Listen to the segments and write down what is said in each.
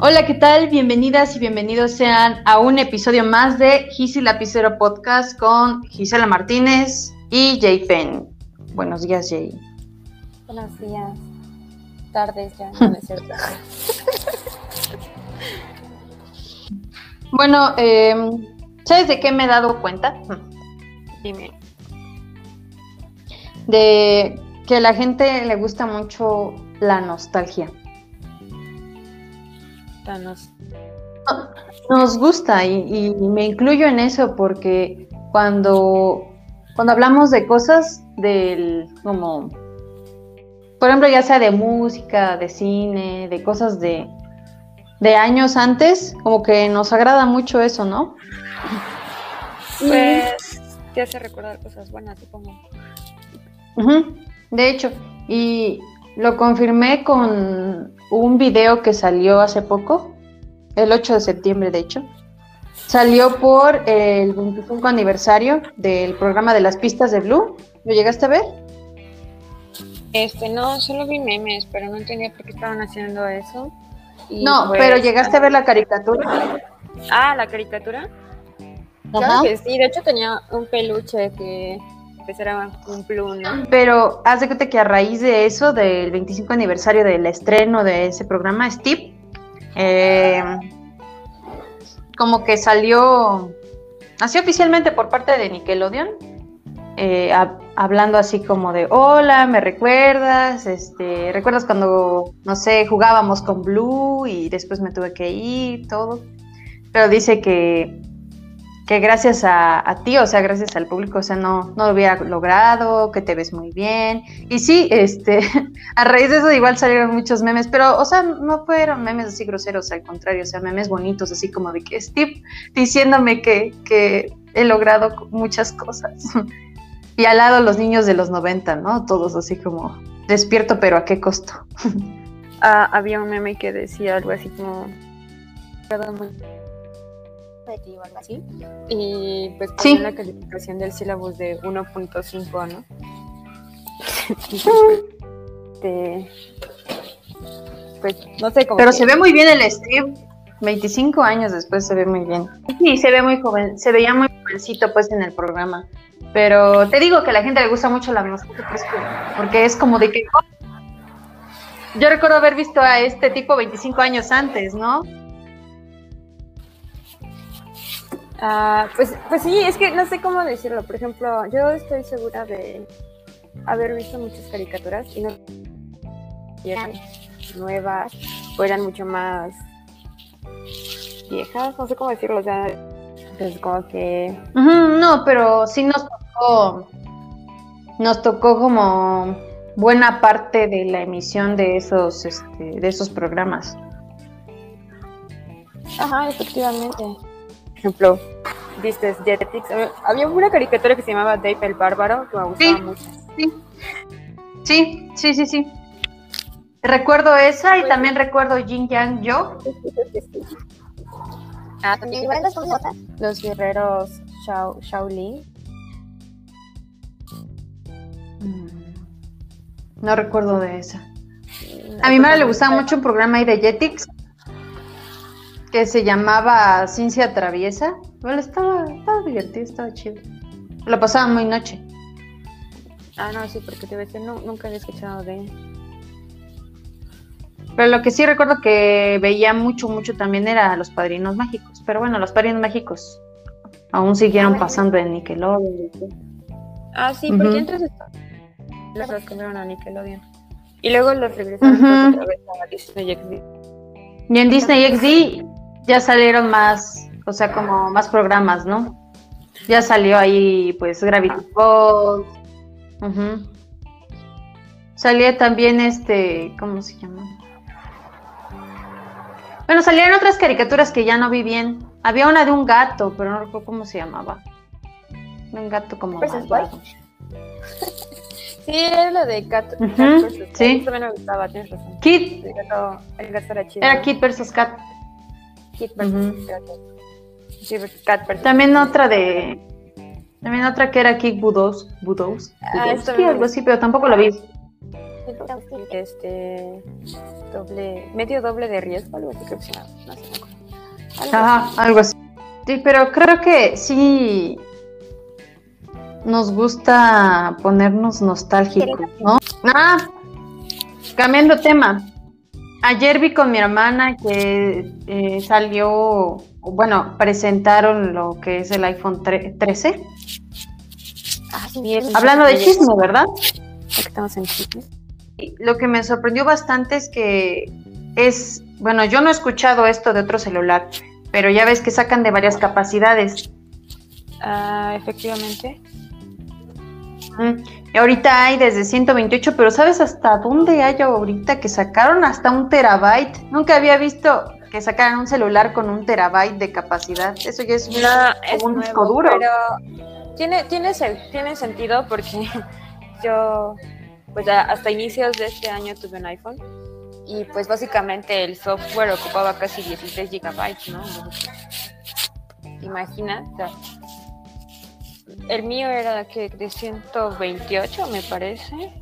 Hola, ¿qué tal? Bienvenidas y bienvenidos sean a un episodio más de Gisi Lapicero Podcast con Gisela Martínez y Jay Penn. Buenos días, Jay. Buenos días. Tardes ya, no es cierto. bueno, eh, ¿sabes de qué me he dado cuenta? Dime. De que a la gente le gusta mucho la nostalgia. Danos. Nos gusta y, y me incluyo en eso porque cuando, cuando hablamos de cosas del como por ejemplo ya sea de música, de cine, de cosas de, de años antes, como que nos agrada mucho eso, ¿no? Pues te hace recordar cosas buenas, supongo. Ujú, De hecho, y lo confirmé con un video que salió hace poco, el 8 de septiembre, de hecho. Salió por el 25 aniversario del programa de las pistas de Blue. ¿Lo llegaste a ver? Este, no, solo vi memes, pero no entendía por qué estaban haciendo eso. Y, no, pues, pero llegaste a ver la caricatura. Ah, la caricatura. Ajá. Claro que sí, de hecho tenía un peluche que pues era un plum, ¿no? Pero haz de cuenta que a raíz de eso, del 25 aniversario del estreno de ese programa, Steve, eh, como que salió, así oficialmente por parte de Nickelodeon, eh, hab- hablando así como de, hola, ¿me recuerdas? Este, ¿Recuerdas cuando, no sé, jugábamos con Blue y después me tuve que ir, todo? Pero dice que que gracias a, ti, o sea, gracias al público, o sea, no, no lo hubiera logrado, que te ves muy bien. Y sí, este, a raíz de eso igual salieron muchos memes, pero, o sea, no fueron memes así groseros, al contrario, o sea, memes bonitos, así como de que Steve diciéndome que, que he logrado muchas cosas. Y al lado los niños de los 90, ¿no? Todos así como, despierto, pero ¿a qué costo? Ah, había un meme que decía algo así como "Recuerdo muy- de ti", o algo así. Y pues Sí. la calificación del sílabus de 1.5, ¿no? Este, pues no sé cómo. Pero se ve muy bien el Steve. 25 años después se ve muy bien. Sí, se ve muy joven, se veía muy jovencito pues en el programa. Pero te digo que a la gente le gusta mucho la música pues, porque es como de que yo recuerdo haber visto a este tipo 25 años antes, ¿no? Ah, pues, pues sí, es que no sé cómo decirlo. Por ejemplo, yo estoy segura de haber visto muchas caricaturas y no eran nuevas o eran mucho más viejas, no sé cómo decirlo, o sea, pues como que no, pero sí nos tocó, nos tocó como buena parte de la emisión de esos, este, de esos programas. Ajá, efectivamente. Ejemplo, viste Jetix. Había- Había una caricatura que se llamaba Dave el Bárbaro que me gustaba Sí. mucho. Sí, sí, sí, sí. Recuerdo esa y también recuerdo Jin Yang Yo. Ah, también los guerreros Shao, Shaolin. No recuerdo de esa. A mi madre le gustaba mucho un programa ahí de Jetix que se llamaba Ciencia Traviesa. Bueno, estaba, estaba divertido, estaba chido. Lo pasaba muy noche. Ah, no, sí, porque te ves, no, nunca había escuchado de él. Pero lo que sí recuerdo que veía mucho, mucho también era Los Padrinos Mágicos. Pero bueno, Los Padrinos Mágicos aún siguieron Ah, pasando en Nickelodeon. Ah, sí, porque entonces los los cambiaron a Nickelodeon. Y luego los regresaron otra vez a Disney XD. Y en Disney XD ya salieron más, o sea, como más programas, ¿no? Ya salió ahí, pues, Gravity Falls. Salía también este, ¿cómo se llama? Bueno, salieron otras caricaturas que ya no vi bien. Había una de un gato, pero no recuerdo cómo se llamaba. De un gato como. Sí, era lo de Cat. Versus Cat. sí. También me gustaba, tienes razón. Kid, El gato, el gato era chido. era. Kid versus Cat. Kid Cat También otra de. También otra que era Kick Budos. Budos. Ah, algo así, pero tampoco lo vi. Este doble, medio doble de riesgo, algo así creo que se llama, no sé. Algo Ajá, así. algo así. Sí, pero creo que sí nos gusta ponernos nostálgicos, ¿no? Ah, cambiando tema. Ayer vi con mi hermana que eh, salió, bueno, presentaron lo que es el iPhone tre- 13. Ah, es- Hablando de chisme, ¿verdad? Estamos en chisme. Lo que me sorprendió bastante es que es, bueno, yo no he escuchado esto de otro celular, pero ya ves que sacan de varias capacidades. Ah, efectivamente. Mm, ahorita hay desde 128, pero ¿sabes hasta dónde hay ahorita que sacaron hasta un terabyte? Nunca había visto que sacaran un celular con un terabyte de capacidad. Eso ya es No, es un nuevo, disco duro. Pero tiene, tiene, tiene sentido porque yo, pues hasta inicios de este año tuve un iPhone y pues básicamente el software ocupaba casi 16 gigabytes, ¿no? Imagina, o sea, el mío era que de 128 me parece,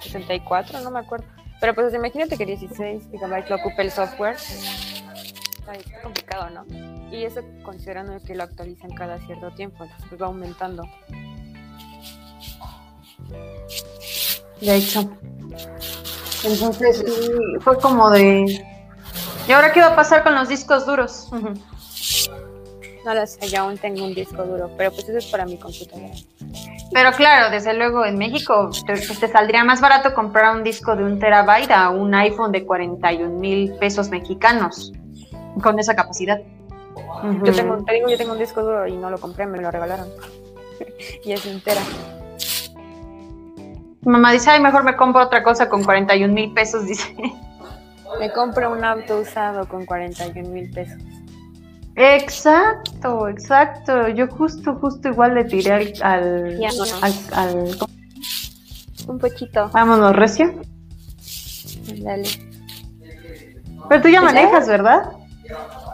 64, no me acuerdo. Pero pues imagínate que 16 gigabytes lo ocupa el software. Está, complicado, ¿no? Y eso considerando que lo actualizan cada cierto tiempo, entonces pues, va aumentando. De hecho. Entonces sí, fue como de... ¿Y ahora qué va a pasar con los discos duros? Ujú. No lo sé, yo aún tengo un disco duro, pero pues eso es para mi computadora. Pero claro, desde luego en México te, te saldría más barato comprar un disco de un terabyte a un iPhone de 41 mil pesos mexicanos con esa capacidad. Yo tengo, te digo, yo tengo un disco duro y no lo compré, me lo regalaron. y es entera. Mamá dice, ay, mejor me compro otra cosa con 41 mil pesos, dice. Me compro un auto usado con 41 mil pesos. Exacto, exacto. Yo justo, justo igual le tiré al... al, Ya, al- al- Un poquito. vámonos, Recio. Dale. Pero tú ya Pues, manejas, ¿verdad?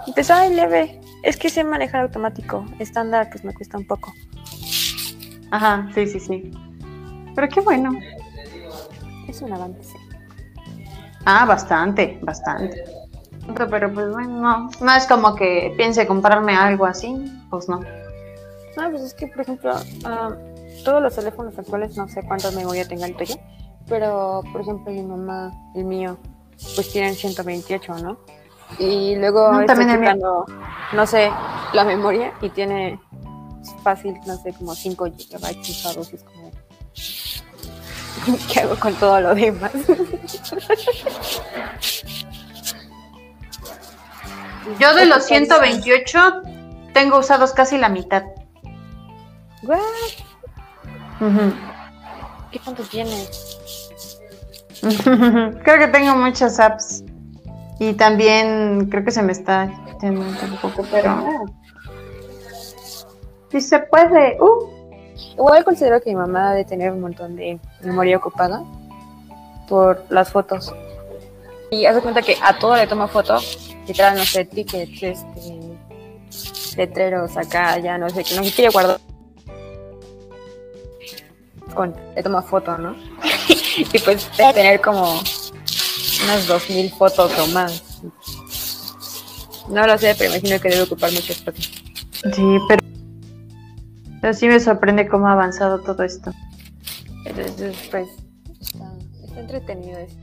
Empezó ay, leve. Es que sé manejar automático. Estándar, pues me cuesta un poco. Ajá, sí, sí, sí. Pero qué bueno. Es un avance. Ah, bastante, bastante. Pero pues bueno, no, no es como que piense comprarme algo así, pues no. No, pues es que, por ejemplo, ah, todos los teléfonos actuales, no sé cuánta memoria tenga el tuyo, pero, por ejemplo, mi mamá, el mío, pues tienen 128, ¿no? Y luego No, estoy checando, no sé, la memoria y tiene fácil, no sé, como 5 gigabytes usados y es como... ¿Qué hago con todo lo demás? Yo de los 128 tengo usados casi la mitad. What? Ujú. ¿Qué cuánto tienes? creo que tengo muchas apps. Y también creo que se me está un poco, pero... Si se puede. Uh. Igual considero que mi mamá debe tener un montón de memoria ocupada por las fotos. Y hace cuenta que a todo le toma foto, literal, no sé, tickets, este, letreros acá, ya no sé, que no quiere guardar. Con, le toma foto, ¿no? y pues debe tener como unas 2000 fotos o más. No lo sé, pero imagino que debe ocupar mucho espacio. Sí, pero... Pero sí me sorprende cómo ha avanzado todo esto. Entonces, pues, está, está entretenido eso.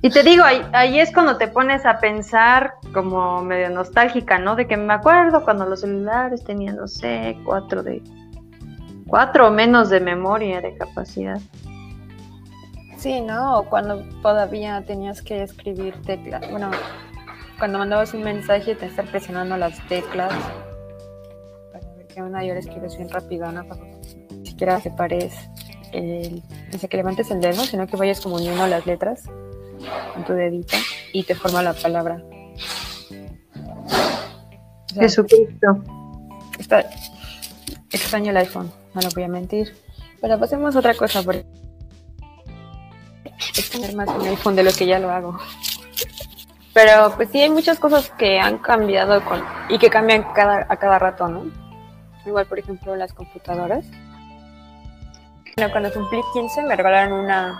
Y te digo, ahí, ahí es cuando te pones a pensar como medio nostálgica, ¿no? De que me acuerdo cuando los celulares tenían, no sé, cuatro de... Cuatro o menos de memoria, de capacidad. Sí, ¿no? O cuando todavía tenías que escribir teclas. Bueno, cuando mandabas un mensaje te estar presionando las teclas para ver que una y ahora escribes bien rápido, ¿no? Para ni siquiera separes el... O sea, que levantes el dedo, sino que vayas como uniendo las letras con tu dedito y te forma la palabra. O sea, Jesucristo. Está extraño el iPhone, no lo voy a mentir. Pero pasemos a otra cosa, porque es tener más un iPhone de lo que ya lo hago. Pero pues sí hay muchas cosas que han cambiado con y que cambian cada, a cada rato, ¿no? Igual, por ejemplo, las computadoras. Bueno, cuando cumplí 15 me regalaron una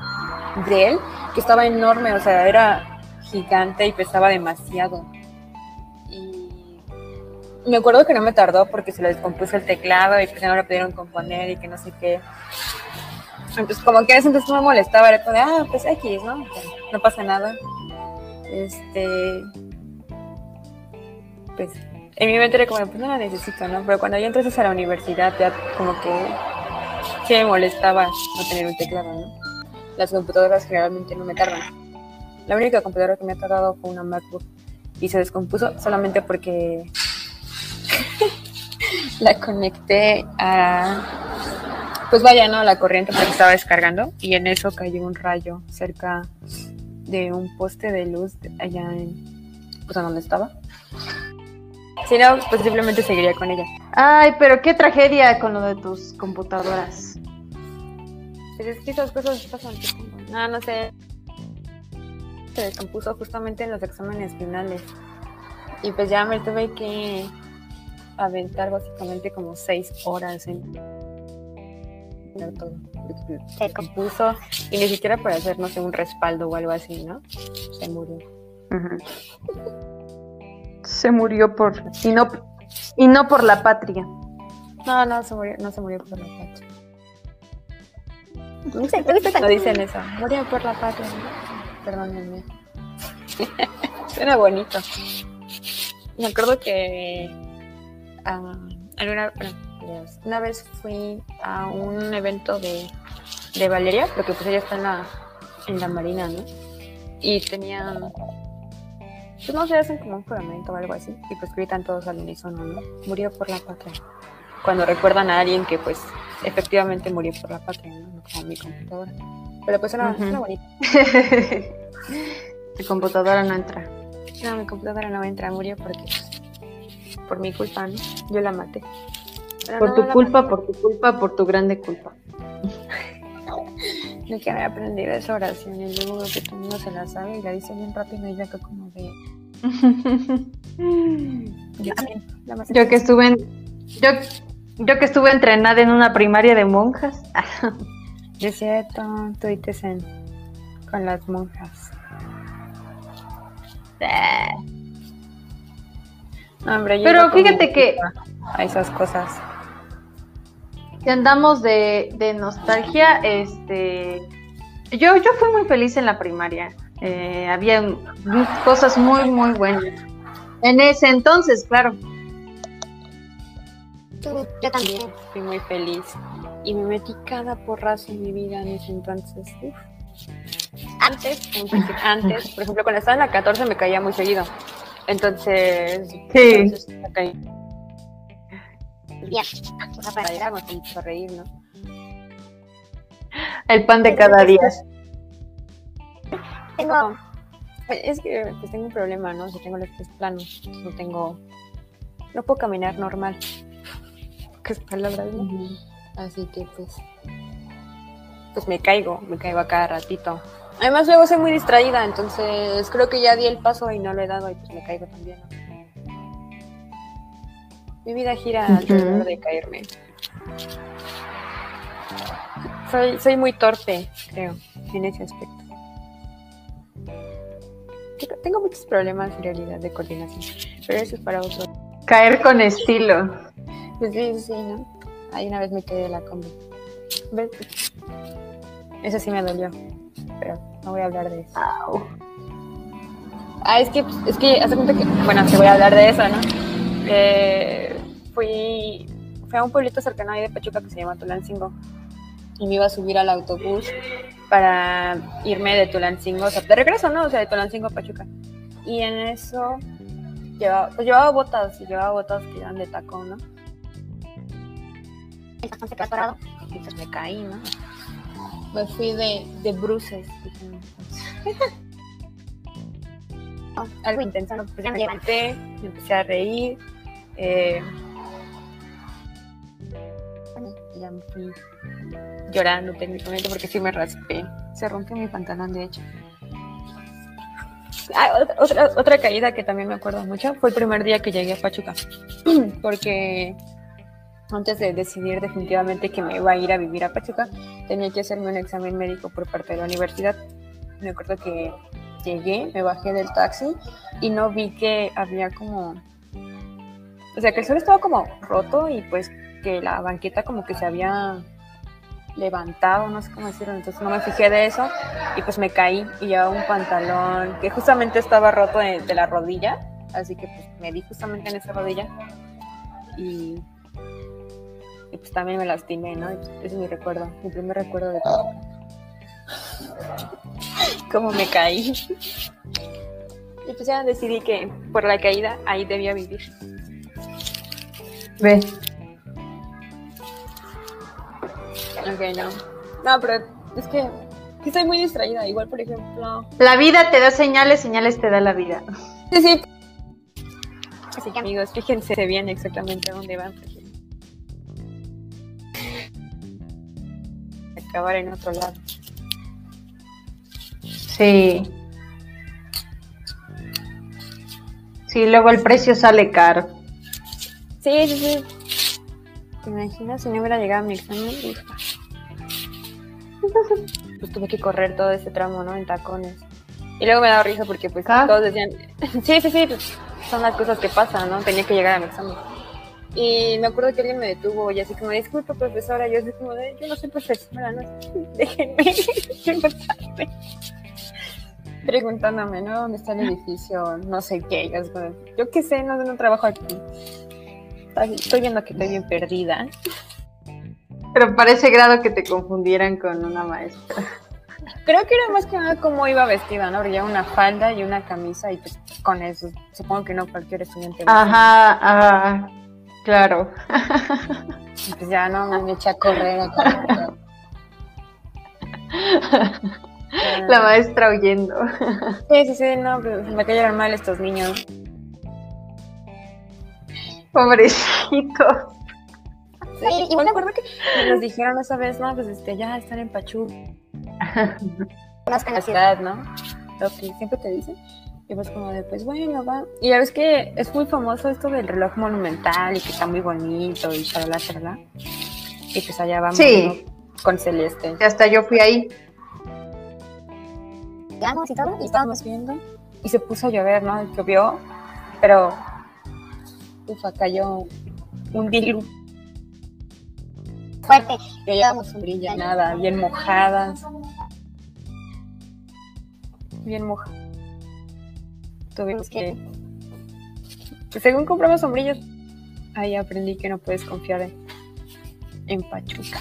de él que estaba enorme, o sea, era gigante y pesaba demasiado. Y me acuerdo que no me tardó porque se le descompuso el teclado y pues ya no lo pudieron componer y que no sé qué. Entonces, como que a entonces no me molestaba, era como de, ah, pues X, ¿no? No pasa nada. Este. Pues en mi mente era como, pues no la necesito, ¿no? Pero cuando ya entraste a la universidad, ya como que sí me molestaba no tener un teclado, ¿no? Las computadoras generalmente no me tardan. La única computadora que me ha tardado fue una MacBook y se descompuso solamente porque la conecté a pues vaya, ¿no? La corriente porque estaba descargando y en eso cayó un rayo cerca de un poste de luz allá en, pues a donde estaba. Si no, pues simplemente seguiría con ella. Ay, pero qué tragedia con lo de tus computadoras. Pues es que esas cosas pasan. No, no sé. Se descompuso justamente en los exámenes finales. Y pues ya me tuve que aventar básicamente como seis horas en todo. Se compuso y ni siquiera para hacer, no sé, un respaldo o algo así, ¿no? Se murió. Se murió por. Y no, y no por la patria. No, no se murió, no se murió por la patria. No dicen eso. Murió por la patria. Perdónenme. Suena bonito. Me acuerdo que uh, alguna, una vez fui a un evento de, de Valeria, porque pues ella está en la, en la marina, ¿no? Y tenían, pues no sé, hacen como un juramento o algo así, y pues gritan todos al unísono, ¿no? Murió por la patria. Cuando recuerdan a alguien que pues efectivamente murió por la patria, ¿no? Como mi computadora. Pero pues era, uh bonita. tu computadora no entra. No, mi computadora no entra, murió porque por mi culpa, ¿no? Yo la maté por tu culpa, por tu culpa, por tu grande culpa. No había aprendido esa oración y luego que todo mundo se la sabe y la dice bien rápido y ya que como de... yo, que estuve en... Yo, yo que estuve entrenada en una primaria de monjas. de cierto, en, con las monjas. Pero fíjate que... A esas cosas si andamos de, nostalgia, este, yo, yo fui muy feliz en la primaria. Eh, había cosas muy, muy buenas. En ese entonces, claro. Yo también fui muy feliz y me metí cada porrazo en mi vida en ese entonces. Antes, antes, por ejemplo, cuando estaba en la 14 me caía muy seguido. Entonces, sí. entonces me caí bien. ¿no? El pan de cada día. Tengo. Es que pues, tengo un problema, ¿no? Si tengo los pies planos, no tengo. No puedo caminar normal. ¿Qué es palabra, ¿no? Así que, pues. Pues me caigo, me caigo a cada ratito. Además, luego soy muy distraída, entonces creo que ya di el paso y no lo he dado y pues me caigo también. Mi vida gira alrededor de caerme. Soy, soy muy torpe, creo, en ese aspecto. Tengo muchos problemas en realidad de coordinación, pero eso es para otro. Caer con estilo. Pues sí, sí, ¿no? Ahí una vez me quedé de la combi. ¿Ves? Eso sí me dolió, pero no voy a hablar de eso. Ah, es que, es que, hace cuenta que, bueno, te voy a hablar de eso, ¿no? Eh, fui, fui a un pueblito cercano ahí de Pachuca que se llama Tulancingo y me iba a subir al autobús para irme de Tulancingo, o sea, de regreso, ¿no? O sea, de Tulancingo a Pachuca. Y en eso llevaba, pues llevaba botas y llevaba botas que eran de tacón, ¿no? Se quedó atorado y pues me caí, ¿no? Me fui de, de bruces. algo intenso, pues ya me levanté, me empecé a reír. Eh, ya me fui llorando técnicamente porque sí me raspé. Se rompió mi pantalón, de hecho. Ah, otra, otra caída que también me acuerdo mucho fue el primer día que llegué a Pachuca. porque antes de decidir definitivamente que me iba a ir a vivir a Pachuca, tenía que hacerme un examen médico por parte de la universidad. Me acuerdo que llegué, me bajé del taxi y no vi que había como... O sea, que el suelo estaba como roto y pues que la banqueta como que se había levantado, no sé cómo decirlo, entonces no me fijé de eso y pues me caí y llevaba un pantalón que justamente estaba roto de, de la rodilla, así que pues me di justamente en esa rodilla y, y pues también me lastimé, ¿no? Ese es mi recuerdo, mi primer recuerdo de todo. Cómo me caí. Y pues ya decidí que por la caída ahí debía vivir. Ve. Ok, no. No, pero es que, que estoy muy distraída. Igual, por ejemplo. La vida te da señales, señales te da la vida. Sí, sí. Así que amigos, fíjense bien exactamente a dónde van. porque- Acabar en otro lado. Sí. Sí, luego el precio sale caro. Sí, sí, sí. ¿Te imaginas si no hubiera llegado a mi examen? Pues tuve que correr todo ese tramo, ¿no? En tacones. Y luego me daba risa porque pues Ah. todos decían, sí, sí, sí, pues, son las cosas que pasan, ¿no? Tenía que llegar a mi examen. Y me acuerdo que alguien me detuvo y así como, disculpa profesora, yo así como, yo no soy profesora, no, déjenme. Preguntándome, ¿no? ¿Dónde está el edificio? No sé qué. Yo, como, yo qué sé, no, no trabajo aquí. Estoy viendo que estoy bien perdida. Pero para ese grado que te confundieran con una maestra. Creo que era más que nada cómo iba vestida, ¿no? Porque una falda y una camisa y pues con eso, supongo que no cualquier estudiante. Ajá, ah, claro. Pues ya no me eché a correr. a correr. La maestra oyendo. Sí, sí, sí, no, me cayeron mal estos niños. Pobrecito. Sí, y me acuerdo que nos dijeron esa vez, no, pues este, ya están en Pachuca. Conozcan la ciudad, ¿no? Lo que siempre te dicen. Y pues como de, pues bueno, va. Y ya ves que es muy famoso esto del reloj monumental y que está muy bonito y shalala, shalala. Y pues allá vamos Sí. ¿no? con Celeste. Y hasta yo fui ahí. Llegamos y todo, y estábamos viendo. Y se puso a llover, ¿no? Llovió, pero ufa, cayó un diluvio fuerte. Y llevábamos sombrilla, nada, bien mojadas. Bien mojadas. Tuvimos que. pues, según compramos sombrillas, ahí aprendí que no puedes confiar en, en Pachuca.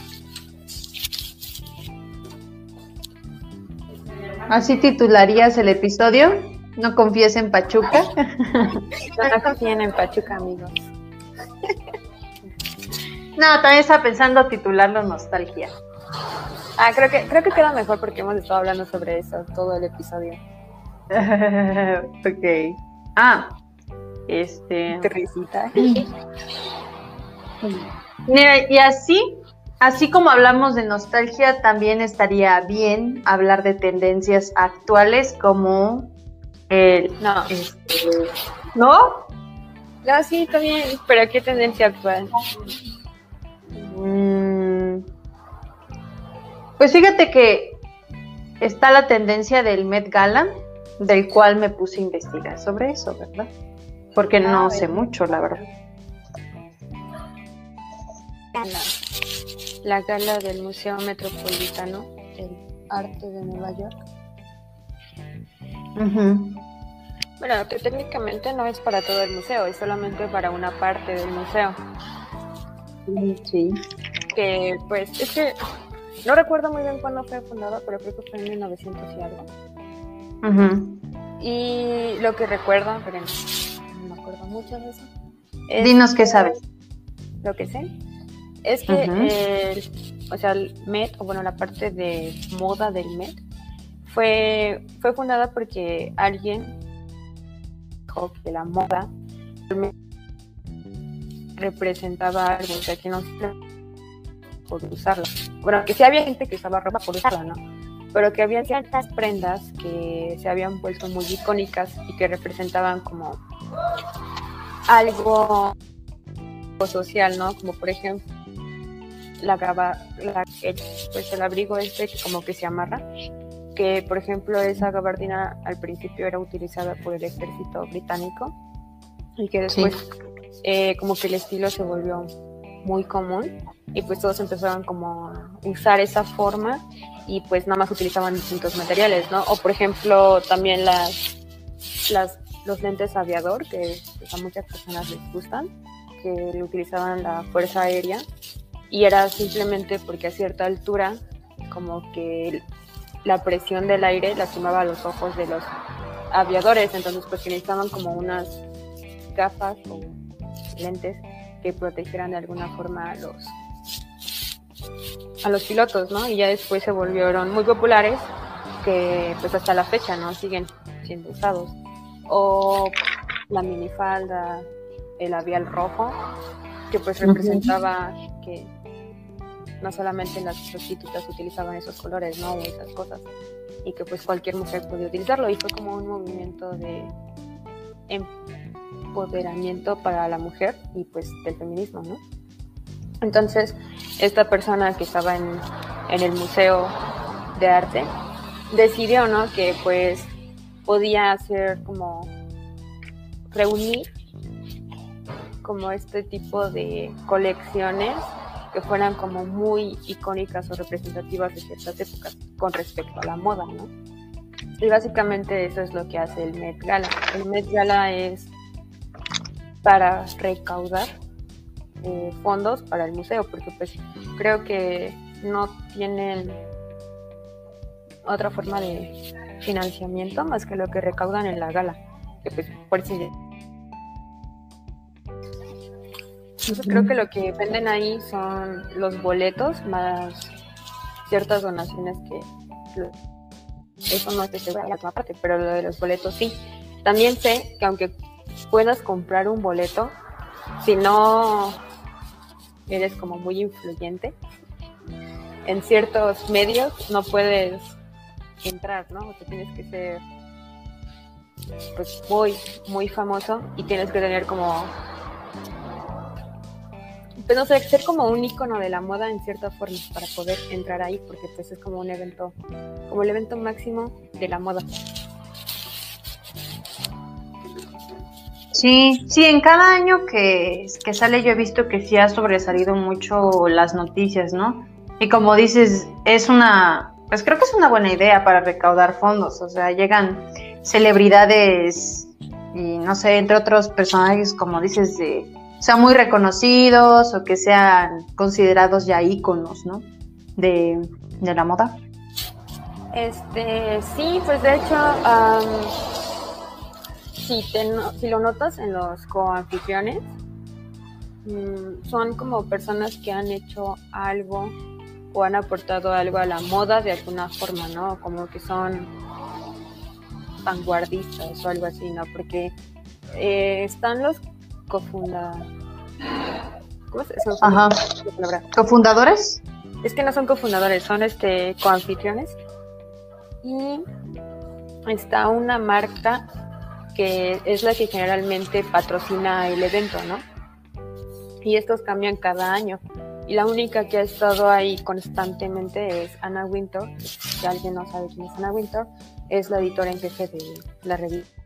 Así titularías el episodio. No confíes en Pachuca. No, no confíen en Pachuca, amigos. No, también estaba pensando titularlo Nostalgia. Ah, creo que, creo que queda mejor porque hemos estado hablando sobre eso todo el episodio. ok. Ah, este. Qué risita. Mira, y así, así como hablamos de nostalgia, también estaría bien hablar de tendencias actuales como el. No, este, ¿No? no, sí, también, pero ¿qué tendencia actual? Mm, Pues fíjate que está la tendencia del Met Gala, del cual me puse a investigar sobre eso, ¿verdad? Porque no Ah, sé mucho, la verdad. La, la gala del Museo Metropolitano del Arte de Nueva York. Ujú. Bueno, que técnicamente no es para todo el museo, es solamente para una parte del museo. Sí. Que pues es que no recuerdo muy bien cuándo fue fundada, pero creo que fue en 1900 y algo. Y lo que recuerdo, pero no me acuerdo mucho de eso. es Dinos qué sabes. Lo que sé es que el, o sea, el Met, o bueno, la parte de moda del Met, fue, fue fundada porque alguien dijo que la moda representaba algo, o sea, que no se por usarla. Bueno, que sí había gente que usaba ropa por usarla, ¿no? Pero que había ciertas prendas que se habían vuelto muy icónicas y que representaban como algo social, ¿no? Como por ejemplo la, la pues el abrigo este que como que se amarra, que por ejemplo esa gabardina al principio era utilizada por el ejército británico y que después eh, como que el estilo se volvió muy común y pues todos empezaron como a usar esa forma y pues nada más utilizaban distintos materiales, ¿no? O por ejemplo también las, las los lentes aviador que pues, a muchas personas les gustan, que utilizaban la Fuerza Aérea y era simplemente porque a cierta altura como que la presión del aire lastimaba los ojos de los aviadores, entonces pues que necesitaban como unas gafas o lentes que protegieran de alguna forma a los a los pilotos, ¿no? Y ya después se volvieron muy populares que pues hasta la fecha, ¿no? Siguen siendo usados. O la minifalda, el labial rojo, que pues representaba que no solamente las prostitutas utilizaban esos colores, ¿no? O esas cosas. Y que pues cualquier mujer podía utilizarlo. Y fue como un movimiento de empoderamiento para la mujer y pues del feminismo, ¿no? Entonces, esta persona que estaba en, en el Museo de Arte decidió, ¿no? Que pues podía hacer como reunir como este tipo de colecciones que fueran como muy icónicas o representativas de ciertas épocas con respecto a la moda, ¿no? Y básicamente eso es lo que hace el Met Gala. El Met Gala es para recaudar eh, fondos para el museo, porque pues creo que no tienen otra forma de financiamiento más que lo que recaudan en la gala, que pues por si Entonces creo que lo que venden ahí son los boletos más ciertas donaciones que eso no es segura la parte, pero lo de los boletos sí. También sé que aunque puedas comprar un boleto, si no eres como muy influyente en ciertos medios, no puedes entrar, ¿no? O sea, tienes que ser pues muy, muy famoso y tienes que tener como pues no sé, ser como un icono de la moda en cierta forma para poder entrar ahí, porque pues es como un evento, como el evento máximo de la moda. Sí, sí, en cada año que, que sale yo he visto que sí ha sobresalido mucho las noticias, ¿no? Y como dices, es una, pues creo que es una buena idea para recaudar fondos, o sea, llegan celebridades y no sé, entre otros personajes, como dices, de sean muy reconocidos o que sean considerados ya íconos, ¿no? De, la moda. Este, sí, pues de hecho, si, si lo notas en los coanfitriones, mm, son como personas que han hecho algo o han aportado algo a la moda de alguna forma, ¿no? Como que son vanguardistas o algo así, ¿no? Porque eh, están los cofunda... ¿Cómo se Ajá. ¿Cofundadores? Es que no son cofundadores, son este coanfitriones. Y está una marca que es la que generalmente patrocina el evento, ¿no? Y estos cambian cada año. Y la única que ha estado ahí constantemente es Anna Winter. Si alguien no sabe quién es Anna Winter, es la editora en jefe de la revista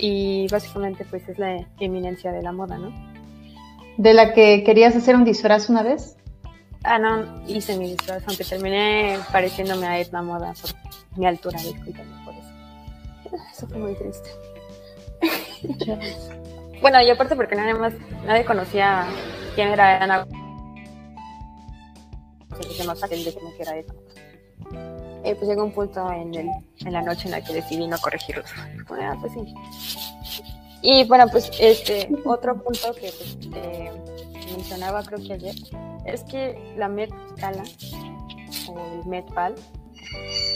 y básicamente pues es la eminencia de la moda, ¿no? ¿De la que querías hacer un disfraz una vez? Ah, no, hice mi disfraz, aunque terminé pareciéndome a Edna Moda por mi altura, discúlpame por eso. Eso fue muy triste. bueno, y aparte porque nadie más, nadie conocía quién era Edna. que no sabía de quién era Edna eh, pues llegó un punto en, el, en la noche en la que decidí no corregirlos. Bueno, pues sí. Y bueno, pues este otro punto que pues, eh, mencionaba creo que ayer es que la Met Gala o el Met Ball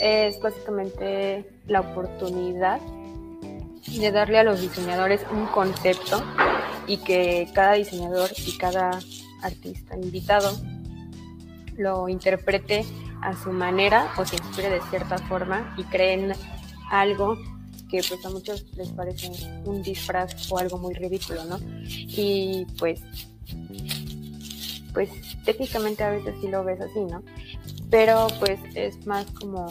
es básicamente la oportunidad de darle a los diseñadores un concepto y que cada diseñador y cada artista invitado lo interprete a su manera o se inspire de cierta forma y creen algo que pues a muchos les parece un disfraz o algo muy ridículo, ¿no? Y pues, pues técnicamente a veces sí lo ves así, ¿no? Pero pues es más como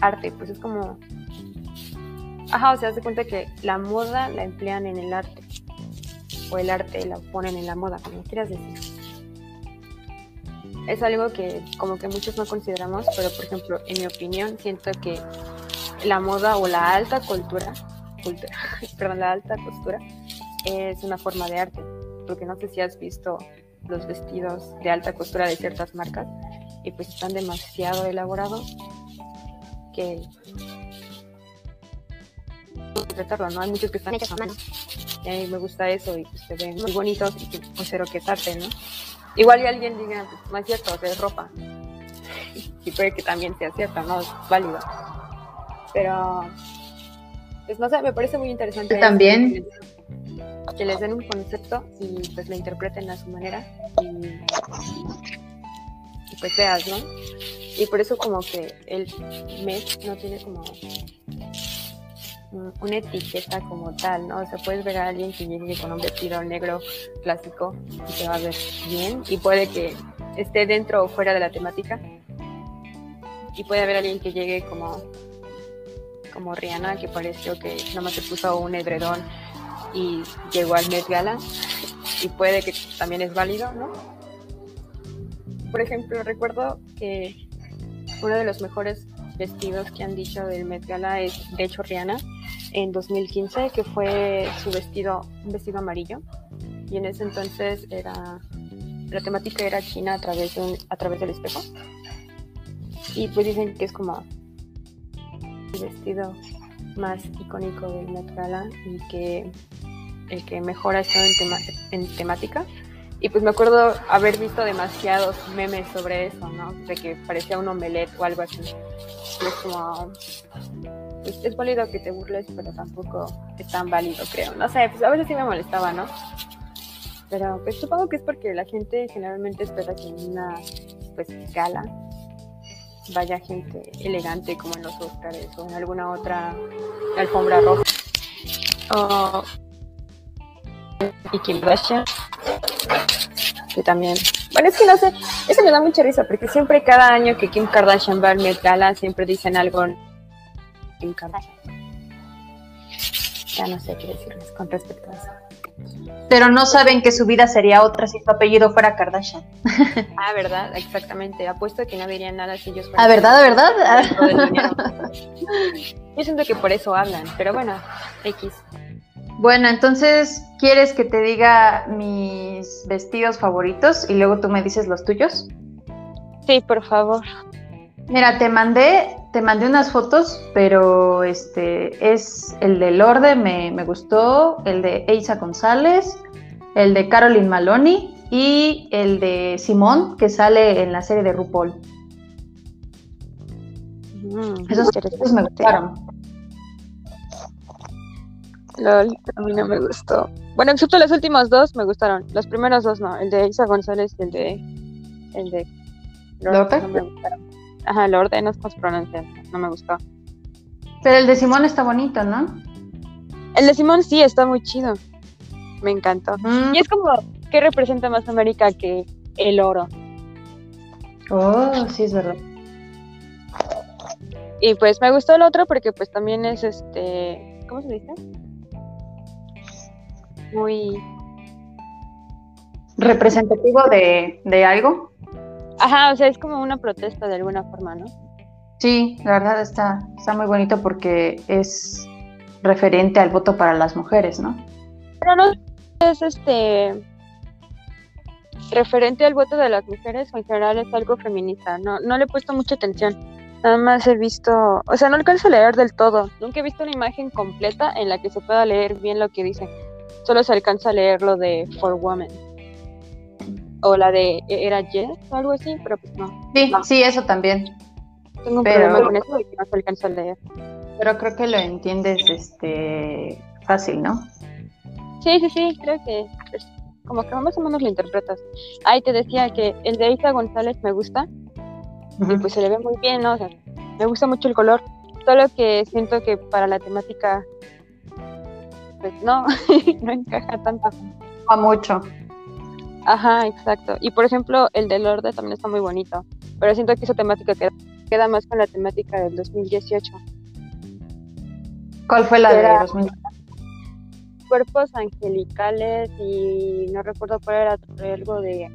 arte, pues es como... Ajá, o sea, se cuenta que la moda la emplean en el arte, o el arte la ponen en la moda, como quieras decir es algo que como que muchos no consideramos, pero por ejemplo, en mi opinión, siento que la moda o la alta cultura, cultura perdón, la alta costura es una forma de arte, porque no sé si has visto los vestidos de alta costura de ciertas marcas y pues están demasiado elaborados que interpretarlo, ¿no? Hay muchos que están hechos a mano. Y a mí me gusta eso y pues, se ven muy bonitos y considero que es arte, ¿no? Igual y alguien diga, pues, no es cierto, es ropa. Y puede que también sea cierto, ¿no? Es válido. Pero, pues no sé, me parece muy interesante. También. Que les den un concepto y pues lo interpreten a su manera y, pues veas, ¿no? Y por eso como que el mes no tiene como una etiqueta como tal, ¿no? O sea, puedes ver a alguien que llegue con un vestido negro clásico y se va a ver bien y puede que esté dentro o fuera de la temática. Y puede haber alguien que llegue como como Rihanna, que pareció que nomás se puso un edredón y llegó al Met Gala y puede que también es válido, ¿no? Por ejemplo, recuerdo que uno de los mejores vestidos que han dicho del Met Gala es de hecho Rihanna en 2015, que fue su vestido, un vestido amarillo. Y en ese entonces era, la temática era China a través, a través del espejo. Y pues dicen que es como el vestido más icónico del Met Gala y que el que mejor ha estado en, en temática. Y pues me acuerdo haber visto demasiados memes sobre eso, ¿no? De que parecía un omelette o algo así. Y es como, es, válido que te burles, pero tampoco es tan válido, creo. No sé, pues a veces sí me molestaba, ¿no? Pero pues supongo que es porque la gente generalmente espera que en una pues gala vaya gente elegante como en los Oscars o en alguna otra alfombra roja. O y Kim Kardashian que también bueno es que no sé eso me da mucha risa porque siempre cada año que Kim Kardashian va al Met Gala siempre dicen algo Kim Kardashian. Ya no sé qué decirles con respecto a eso. Pero no saben que su vida sería otra si su apellido fuera Kardashian. Ah, ¿verdad? Exactamente. Apuesto que no dirían nada si ellos fueran. Ah, ¿verdad? ¿Verdad? Yo siento que por eso hablan, pero bueno, X. Bueno, entonces, ¿quieres que te diga mis vestidos favoritos y luego tú me dices los tuyos? Sí, por favor. Mira, te mandé, te mandé unas fotos, pero este es el de Lorde, me, me gustó, el de Eisa González, el de Caroline Maloney y el de Simón, que sale en la serie de RuPaul. Mm, Esos, me gustaron. LOL, a mí no me gustó. Bueno, excepto los últimos dos me gustaron. Los primeros dos no, el de Isa González y el de el de Lorde, no me gustaron. Ajá, el orden no es como no me gustó. Pero el de Simón está bonito, ¿no? El de Simón sí, está muy chido. Me encantó. Mm. Y es como, ¿qué representa más América que el oro? Oh, sí, es verdad. Y pues me gustó el otro porque pues también es este, ¿cómo se dice? Muy representativo de, de algo. Ajá, o sea, es como una protesta de alguna forma, ¿no? Sí, la verdad está, está muy bonito porque es referente al voto para las mujeres, ¿no? Pero no es este referente al voto de las mujeres o en general es algo feminista. No, no le he puesto mucha atención. Nada más he visto, o sea, no alcanzo a leer del todo. Nunca he visto una imagen completa en la que se pueda leer bien lo que dice. Solo se alcanza a leer lo de For Women o la de e-, era Jess o algo así, pero pues no. Sí, sí, eso también. Tengo un problema con eso y no se alcanza a leer. Pero creo que lo entiendes este fácil, ¿no? Sí, sí, sí, creo que como que más o menos lo interpretas. Ay, te decía que el de Isa González me gusta y pues se le ve muy bien, ¿no? O sea, me gusta mucho el color, solo que siento que para la temática, pues no, no encaja tanto. A mucho. Ajá, exacto. Y por ejemplo, el de Lorde también está muy bonito, pero siento que esa temática queda, queda más con la temática del 2018. ¿Cuál fue la de 2018? Cuerpos angelicales y no recuerdo cuál era algo de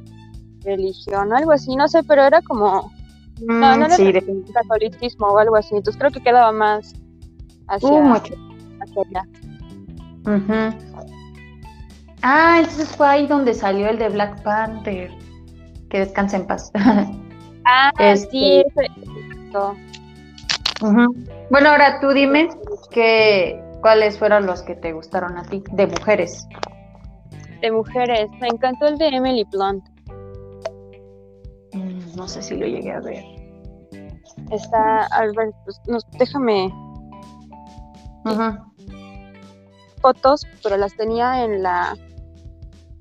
religión, algo así, no sé, pero era como no, no mm, era sí, catolicismo o algo así, entonces creo que quedaba más hacia, uh, mucho. hacia allá. Ah, entonces fue ahí donde salió el de Black Panther. Que descanse en paz. Ah, sí, este, Bueno, ahora tú dime que, cuáles fueron los que te gustaron a ti, de mujeres. De mujeres, me encantó el de Emily Blunt. Mm, no sé si lo llegué a ver. Está, Albert, pues, déjame. Fotos, pero las tenía en la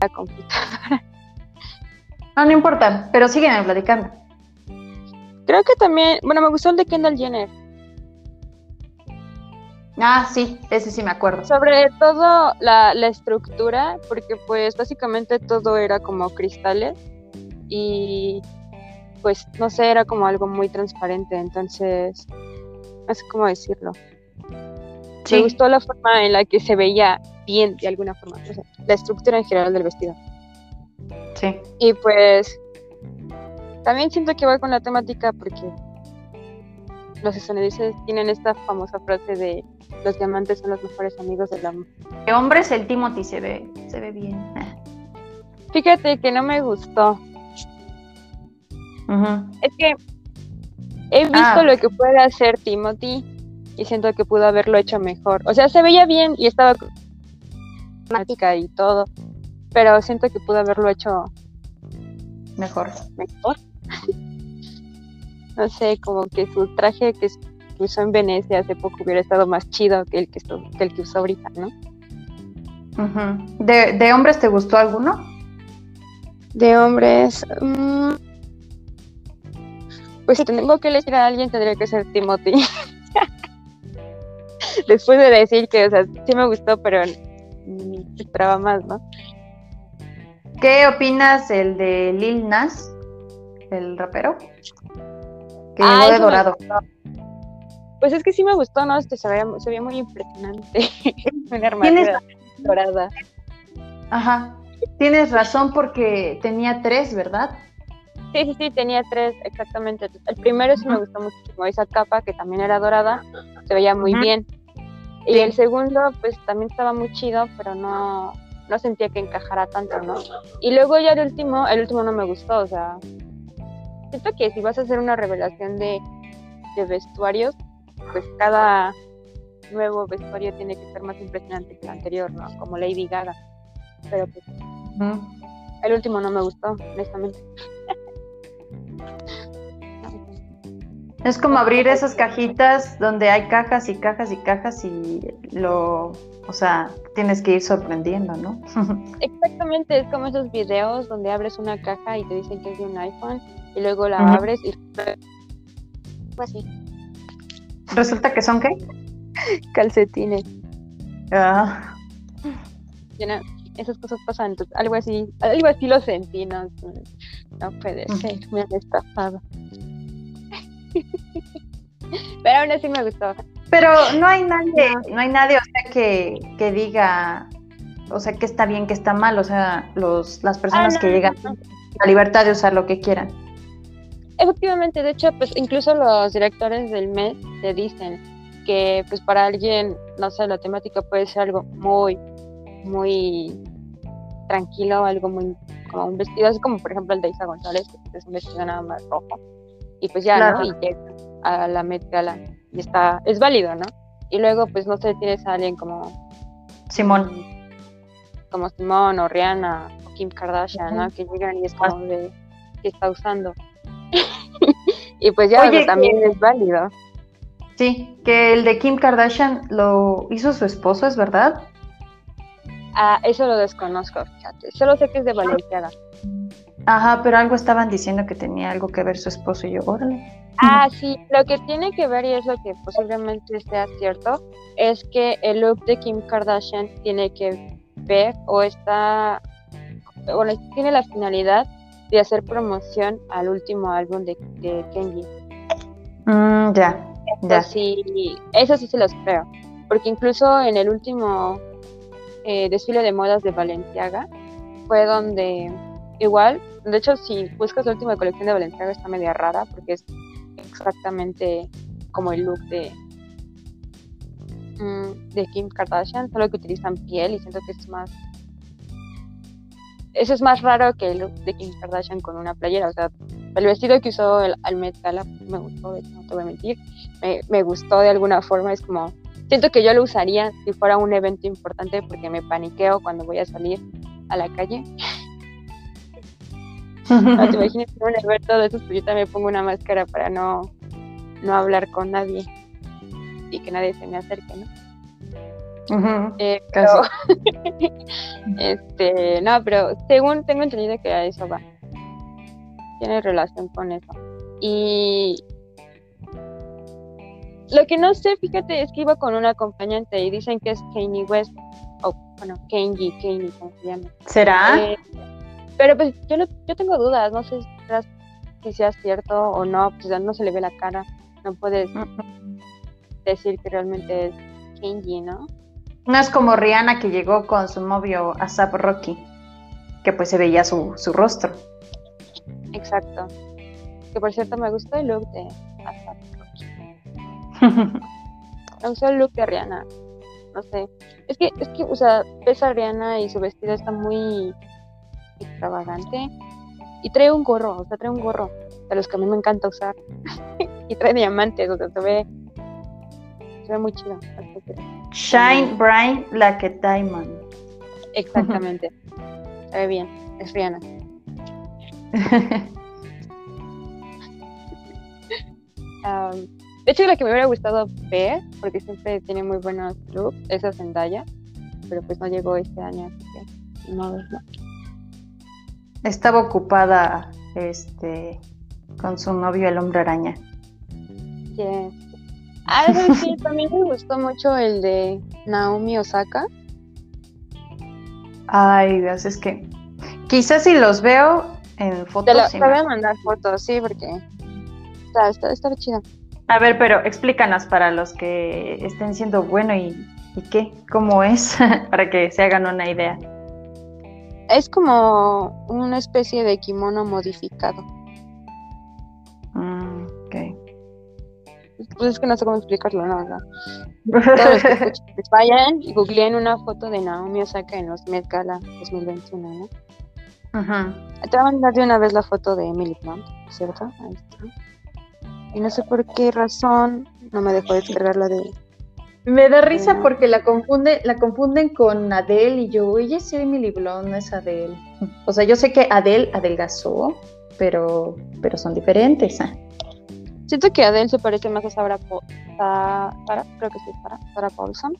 computadora. No, no importa, pero siguen platicando. Creo que también, bueno, me gustó el de Kendall Jenner. Ah, sí, ese sí me acuerdo. Sobre todo la, la estructura, porque pues básicamente todo era como cristales y pues no sé, era como algo muy transparente, entonces, no sé cómo decirlo. Me gustó la forma en la que se veía bien de alguna forma, la estructura en general del vestido. Sí. Y pues también siento que va con la temática porque los estadounidenses tienen esta famosa frase de los diamantes son los mejores amigos del amor. De hombres el Timothy se ve, se ve bien. Fíjate que no me gustó. Es que he visto ah. lo que puede hacer Timothy y siento que pudo haberlo hecho mejor. O sea, se veía bien y estaba temática y todo, pero siento que pudo haberlo hecho mejor. Mejor. no sé, como que su traje que, usó en Venecia hace poco hubiera estado más chido que el que, el que usó ahorita, ¿no? ¿De, ¿De, hombres te gustó alguno? De hombres. Mm, pues si tengo que elegir a alguien, tendría que ser Timothy. Después de decir que, o sea, sí me gustó, pero esperaba más, ¿no? ¿Qué opinas el de Lil Nas, el rapero? Que ah, de dorado. Pues es que sí me gustó, ¿no? Este se veía, se veía muy impresionante. Una armadura dorada. Ajá. Tienes razón porque tenía tres, ¿verdad? Sí, sí, sí, tenía tres, exactamente. El primero sí me gustó muchísimo, esa capa que también era dorada, se veía muy bien. Y el segundo, pues también estaba muy chido, pero no, no sentía que encajara tanto, ¿no? Y luego ya el último, el último no me gustó, o sea, siento que si vas a hacer una revelación de, de vestuarios, pues cada nuevo vestuario tiene que ser más impresionante que el anterior, ¿no? Como Lady Gaga. Pero pues, el último no me gustó, honestamente. Es como abrir esas cajitas donde hay cajas y cajas y cajas y lo, o sea, tienes que ir sorprendiendo, ¿no? Exactamente, es como esos videos donde abres una caja y te dicen que es de un iPhone y luego la abres y así. ¿Resulta que son qué? Calcetines. Ah. esas cosas pasan, entonces, algo así, algo así lo sentí, no, no puede ser, me han estafado. Pero aún así me gustó. Pero no hay nadie, no hay nadie, o sea, que, que diga, o sea, que está bien, que está mal, o sea, los, las personas ah, que llegan a la libertad de usar lo que quieran. Efectivamente, de hecho, pues incluso los directores del mes te dicen que pues para alguien, no sé, la temática puede ser algo muy, muy tranquilo, algo muy como un vestido, así como por ejemplo el de Isa González, que es un vestido nada más rojo y pues ya, ¿no? Y llega a la Met Gala y está, es válido, ¿no? Y luego, pues no sé, tienes a alguien como Simón. Como Simón o Rihanna o Kim Kardashian, ¿no? Que llegan y es como de, ¿qué está usando? y pues ya, también es válido. Sí, que el de Kim Kardashian lo hizo su esposo, ¿es verdad? Ah, eso lo desconozco, fíjate. Solo sé que es de Valenciaga. Ajá, pero algo estaban diciendo que tenía algo que ver su esposo y yo, órale. Ah, sí, lo que tiene que ver y es lo que posiblemente sea cierto es que el look de Kim Kardashian tiene que ver o está, bueno, tiene la finalidad de hacer promoción al último álbum de, de Kenji. Mm, ya, ya. Sí, eso sí se los creo, porque incluso en el último eh, desfile de modas de Valenciaga fue donde igual, de hecho si buscas la última colección de Valenciaga está media rara porque es exactamente como el look de mm, de Kim Kardashian, solo que utilizan piel y siento que es más eso es más raro que el look de Kim Kardashian con una playera, o sea, el vestido que usó el, al Met Gala me gustó, no te voy a mentir, me, me gustó de alguna forma, es como, siento que yo lo usaría si fuera un evento importante porque me paniqueo cuando voy a salir a la calle. No te imaginas un evento de esos, pues yo también pongo una máscara para no, no hablar con nadie y que nadie se me acerque, ¿no? Eh, este, no, pero según tengo entendido que a eso va. Tiene relación con eso. Y lo que no sé, fíjate, es que iba con un acompañante y dicen que es Kanye West. O, bueno, Kanye, Kanye, ¿cómo se llama? ¿Será? Eh, pero pues yo, no, yo tengo dudas, no sé si sea cierto o no, pues ya no se le ve la cara. No puedes decir que realmente es Kenji, ¿no? No es como Rihanna que llegó con su novio Asap Rocky, que pues se veía su, su rostro. Exacto. Que por cierto me gustó el look de Asap Rocky. me gustó el look de Rihanna. No sé. Es que, es que, o sea, ves a Rihanna y su vestido está muy extravagante. Y trae un gorro, o sea, trae un gorro de los que a mí me encanta usar. y trae diamantes, o sea, se ve, se ve muy chido. Shine bright like a diamond. Exactamente. Se ve bien. Es Rihanna. de hecho, la que me hubiera gustado ver, porque siempre tiene muy buenos looks, es a Zendaya, pero pues no llegó este año, así que no, no. Estaba ocupada este con su novio el hombre araña. Sí. Ah, sí, también me gustó mucho el de Naomi Osaka. Ay, Dios, es que quizás si los veo en fotos. Te, voy a mandar fotos, sí, porque está, está, está chido. A ver, pero explícanos para los que estén siendo bueno y, y qué, cómo es, para que se hagan una idea. Es como una especie de kimono modificado. Mm, ok. Pues es que no sé cómo explicarlo, no, no. Pues vayan y googleen una foto de Naomi Osaka en los Met Gala 2021, ¿no? Ajá. Te voy a mandar de una vez la foto de Emily Blunt, ¿cierto? Ahí está. Y no sé por qué razón no me dejó descargar la de me da risa porque la confunde, la confunden con Adele y yo, oye, sí, Emily Blunt no es Adele. O sea, yo sé que Adele adelgazó, pero, pero son diferentes. ¿eh? Siento que Adele se parece más a Sarah, creo que sí, Sarah, Sarah Paulson.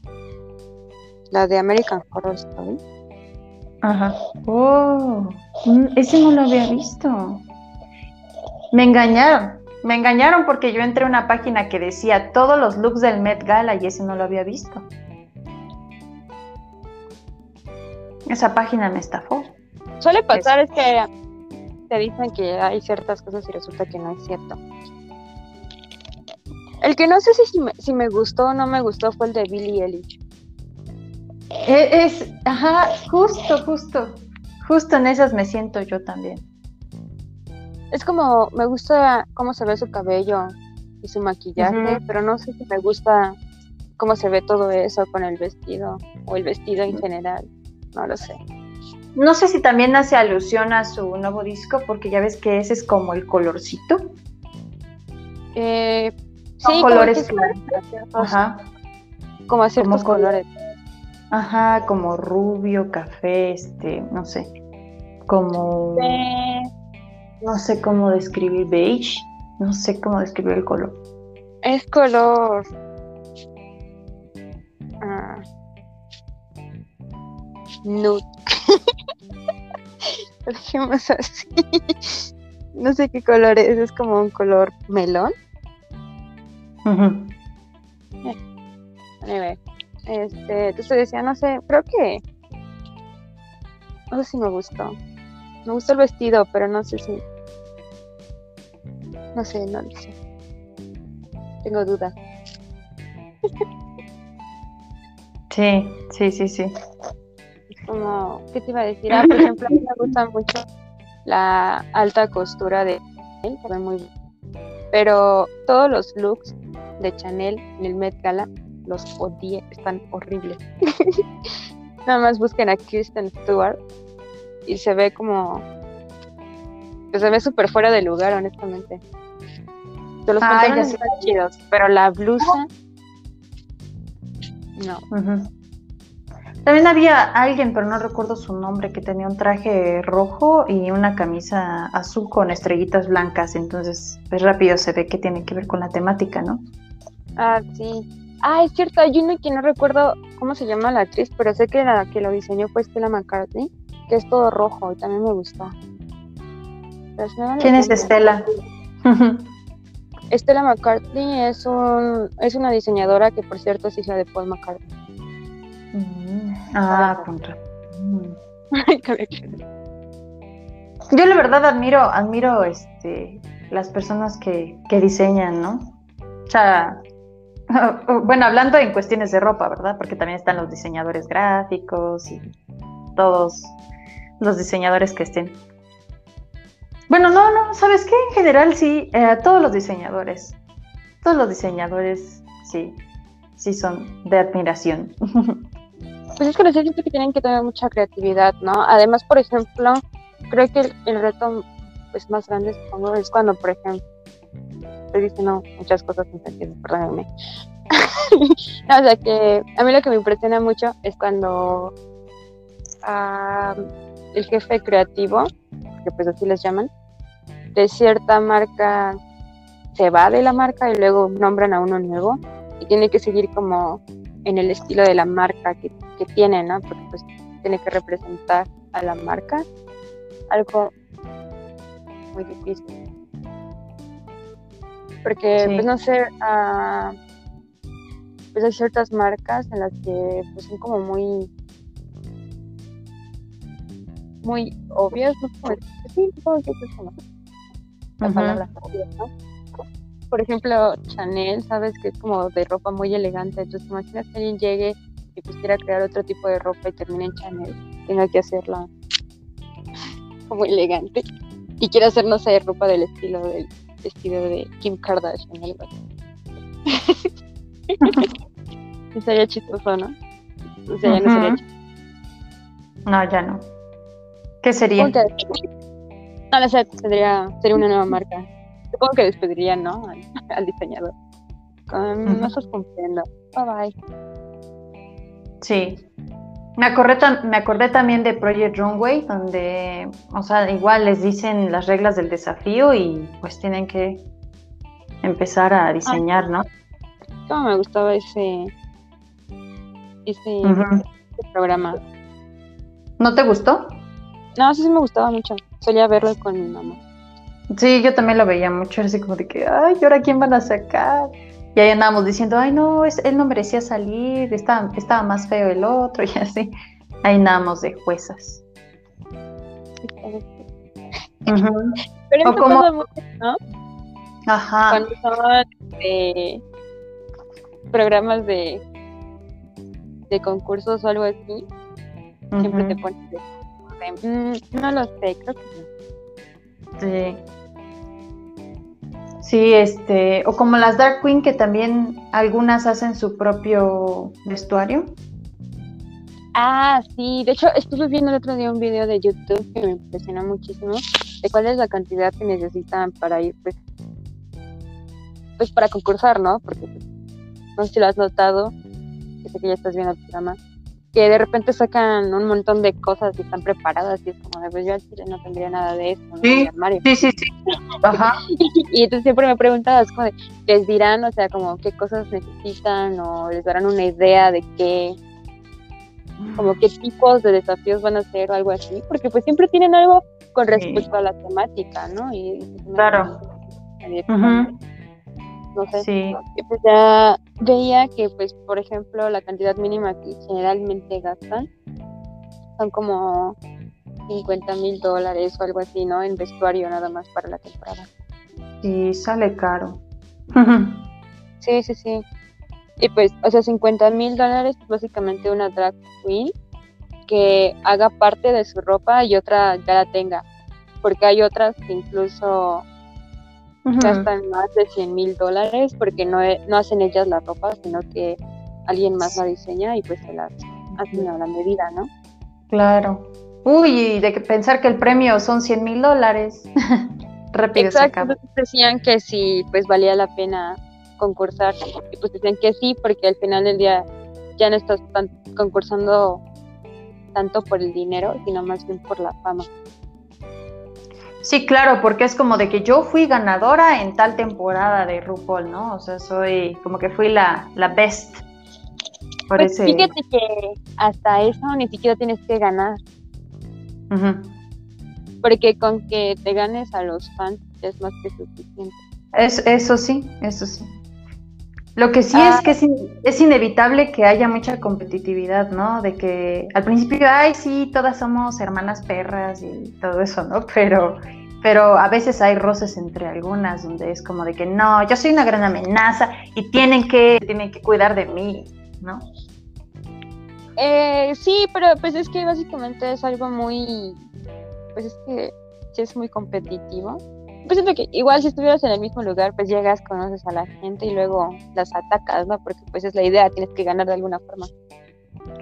La de American Horror Story. Ajá. Oh, mm, ese no lo había visto. Me engañaron. Me engañaron porque yo entré a una página que decía todos los looks del Met Gala y ese no lo había visto. Esa página me estafó. Suele pasar es, que te dicen que hay ciertas cosas y resulta que no es cierto. El que no sé si, me, si me gustó o no me gustó fue el de Billy Eilish. E, es, ajá, justo, justo. Justo en esas me siento yo también es como, me gusta cómo se ve su cabello y su maquillaje, pero no sé si me gusta cómo se ve todo eso con el vestido o el vestido en general, no lo sé. No sé si también hace alusión a su nuevo disco, porque ya ves que ese es como el colorcito. Eh, sí, colores claros. Ajá. Como a ciertos colores. Ajá, como rubio, café, este, no sé. Como no sé cómo describir beige, no sé cómo describir el color. Es color. Ah, nude. Dejemos así. no sé qué color es, es como un color melón. este, entonces decía, no sé, creo que, no sé si me gustó. Me gustó el vestido, pero no sé si, no sé, no lo sé. Tengo dudas. Sí, sí, sí, sí. Es como, ¿qué te iba a decir? Ah, por ejemplo, a mí me gusta mucho la alta costura de él, se ve muy bien. Pero todos los looks de Chanel en el Met Gala los odié, están horribles. Nada más busquen a Kirsten Stewart y se ve como. Pues se ve súper fuera de lugar, honestamente. los pantalones están chidos, pero la blusa. No. También había alguien, pero no recuerdo su nombre, que tenía un traje rojo y una camisa azul con estrellitas blancas. Entonces, pues rápido se ve que tiene que ver con la temática, ¿no? Ah, sí. Ah, es cierto, hay uno que no recuerdo cómo se llama la actriz, pero sé que la que lo diseñó fue Stella McCartney, que es todo rojo y también me gusta. ¿Quién es Estela? Estela McCartney es, un, es una diseñadora que, por cierto, es hija de Paul McCartney. Mm, ah, contra. Yo la verdad admiro, admiro este, las personas que, que diseñan, ¿no? O sea, bueno, hablando en cuestiones de ropa, ¿verdad? Porque también están los diseñadores gráficos y todos los diseñadores que estén. Bueno, no, no, ¿sabes qué? En general sí, eh, todos los diseñadores, todos los diseñadores, sí, sí son de admiración. Pues es que los siento que tienen que tener mucha creatividad, ¿no? Además, por ejemplo, creo que el, reto pues, más grande, supongo, es cuando, por ejemplo, estoy diciendo muchas cosas sin sentido, perdónenme. o sea que a mí lo que me impresiona mucho es cuando ah, el jefe creativo, que pues así les llaman, de cierta marca se va de la marca y luego nombran a uno nuevo y tiene que seguir como en el estilo de la marca que, que tiene, ¿no? Porque pues tiene que representar a la marca. Algo muy difícil. Porque, pues no sé, uh, pues hay ciertas marcas en las que pues son como muy muy obvias, no sí, supongo que es como la palabra ¿no? Por ejemplo, Chanel, sabes que es como de ropa muy elegante, entonces imaginas que alguien llegue y quiera crear otro tipo de ropa y termine en Chanel, tenga que hacerla como elegante y quiera hacer, no sé, ropa del estilo del estilo de Kim Kardashian, algo así. sería chistoso, ¿no? O sea, ya no sería chistoso. No, ya no. ¿Qué sería? No, no sé, sería, sería una nueva marca. Supongo que despedirían, ¿no? Al, diseñador. Con, No estás cumpliendo. Bye bye. Sí. Me acordé, me acordé también de Project Runway, donde, o sea, igual les dicen las reglas del desafío y pues tienen que empezar a diseñar, ¿no? ¿Cómo me gustaba ese, ese programa? ¿No te gustó? No, sí, sí me gustaba mucho. Solía verlo con mi mamá. Sí, yo también lo veía mucho, así como de que, ay, ¿y ahora quién van a sacar? Y ahí andábamos diciendo, ay, no, es, él no merecía salir, estaba, estaba más feo el otro, y así. Ahí andábamos de juezas. Pero eso como... mucho, ¿no? Ajá. Cuando son de programas de, de concursos o algo así, siempre te ponen Mm, no lo sé, creo que Sí. Sí, este, o como las Dark Queen que también algunas hacen su propio vestuario. Ah, sí, de hecho estuve viendo el otro día un video de YouTube que me impresionó muchísimo de cuál es la cantidad que necesitan para ir, pues, pues para concursar, ¿no? Porque pues, no sé si lo has notado, que sé que ya estás viendo el programa, que de repente sacan un montón de cosas y están preparadas y es como de pues yo al chile no tendría nada de eso sí, sí, sí, sí, ajá y, entonces siempre me preguntabas como de, les dirán o sea como qué cosas necesitan o les darán una idea de qué como qué tipos de desafíos van a hacer o algo así porque pues siempre tienen algo con respecto a la temática, ¿no? Y, claro. No sé. Sí. Pues ya veía que, pues, por ejemplo, la cantidad mínima que generalmente gastan son como 50 mil dólares o algo así, ¿no? En vestuario nada más para la temporada. Sí, sale caro. sí, sí, sí. Y pues, o sea, 50 mil dólares es básicamente una drag queen que haga parte de su ropa y otra ya la tenga. Porque hay otras que incluso gastan más de 100 mil dólares porque no, no hacen ellas la ropa, sino que alguien más la diseña y pues se las hacen a la medida, ¿no? Claro. Uy, de pensar que el premio son 100 mil dólares. Rápido Exacto, decían que sí, pues valía la pena concursar. Y pues decían que sí, porque al final del día ya no estás tan, concursando tanto por el dinero, sino más bien por la fama. Sí, claro, porque es como de que yo fui ganadora en tal temporada de RuPaul, ¿no? O sea, soy como que fui la, la best. Por pues Fíjate que hasta eso ni siquiera tienes que ganar. Porque con que te ganes a los fans es más que suficiente. Es, eso sí, eso sí. Lo que sí es ah. que es, es, inevitable que haya mucha competitividad, ¿no? De que al principio, ay, sí, todas somos hermanas perras y todo eso, ¿no? Pero, pero a veces hay roces entre algunas donde es como de que no, yo soy una gran amenaza y tienen que, tienen que cuidar de mí, ¿no? Eh, sí, pero pues es que básicamente es algo muy, pues es que es muy competitivo pues siento que igual si estuvieras en el mismo lugar, pues llegas, conoces a la gente y luego las atacas, ¿no? Porque pues es la idea, tienes que ganar de alguna forma.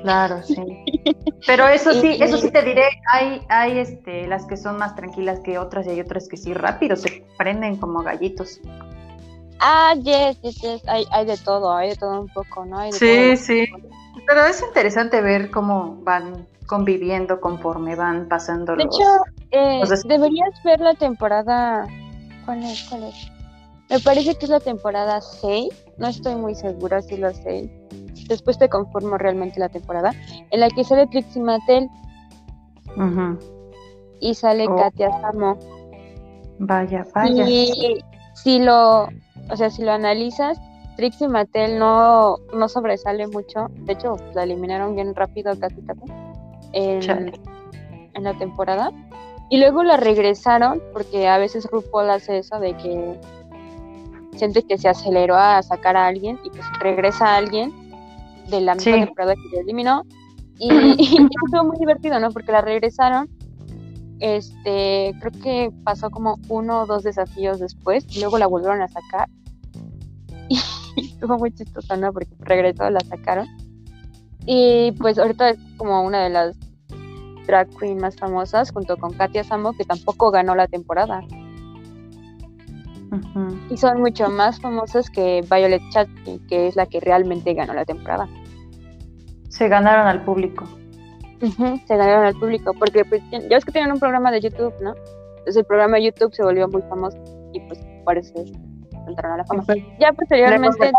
Claro, sí. Pero eso sí, eso sí te diré, hay, hay este, las que son más tranquilas que otras y hay otras que sí rápido se prenden como gallitos. Ah, yes, yes, yes, hay, hay de todo, hay de todo un poco, ¿no? sí, sí. Pero es interesante ver cómo van conviviendo conforme van pasando de hecho, eh, deberías ver la temporada. ¿Cuál es? ¿Cuál es? Me parece que es la temporada 6. No estoy muy segura si lo sé. Después te conformo realmente la temporada. En la que sale Trixie Mattel. Y sale oh. Katia Samo. Vaya, vaya. Y si lo, o sea, si lo analizas, Trixie Mattel no, no sobresale mucho. De hecho, la eliminaron bien rápido casi casi en, la temporada. Y luego la regresaron, porque a veces RuPaul hace eso de que siente que se aceleró a sacar a alguien y pues regresa a alguien de la misma temporada que se eliminó. Y, y, fue muy divertido, ¿no? Porque la regresaron. Este, creo que pasó como uno o dos desafíos después, y luego la volvieron a sacar. Y estuvo muy chistoso, ¿no? Porque regresó, la sacaron. Y pues ahorita es como una de las drag queen más famosas, junto con Katia Samo, que tampoco ganó la temporada. Y son mucho más famosas que Violet Chachki, que es la que realmente ganó la temporada. Se ganaron al público. se ganaron al público, porque pues, ya ves que tienen un programa de YouTube, ¿no? Entonces el programa de YouTube se volvió muy famoso y pues por eso entraron a la fama. Ya posteriormente,